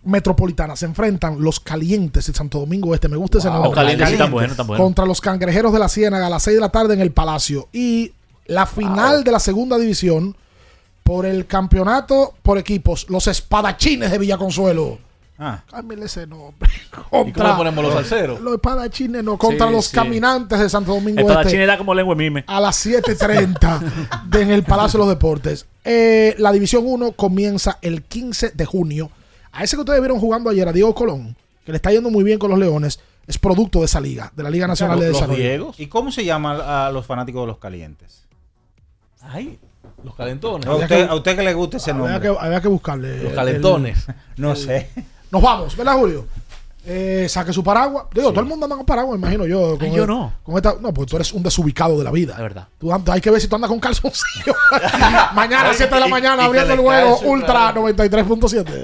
metropolitana. Se enfrentan los calientes de Santo Domingo Este. Me gusta ese nombre. Los calientes sí están buenos, están buenos. Contra los cangrejeros de la Ciénaga a las 6 de la tarde en el Palacio. Y la final de la segunda división por el campeonato por equipos. Los espadachines de Villaconsuelo. Ah. Cámbiale ese nombre. ¿Y cómo ponemos los salseros? Los espadachines no. Contra Sí, los sí. caminantes de Santo Domingo Este china era como lengua mime. a las 7.30 de- en el Palacio de los Deportes. Eh, la División 1 comienza el 15 de junio. A ese que ustedes vieron jugando ayer, a Diego Colón, que le está yendo muy bien con los Leones, es producto de esa liga, de la Liga Nacional de los Desarrollo. Diegos. ¿Y cómo se llama a los fanáticos de los calientes? Ay, los calentones. A usted, a usted que le gusta ese Había nombre. que, había que buscarle. Los el- calentones. No sé. Nos vamos, ¿verdad, Julio? Eh, saque su paraguas. Digo, todo el mundo anda con paraguas, imagino yo. Con Ay, yo el- no. Con esta, no, porque tú eres un desubicado de la vida. Es verdad. Tú hay que ver si tú andas con calzoncillo. mañana a 7 de la mañana abriendo el juego Ultra claro. 93.7.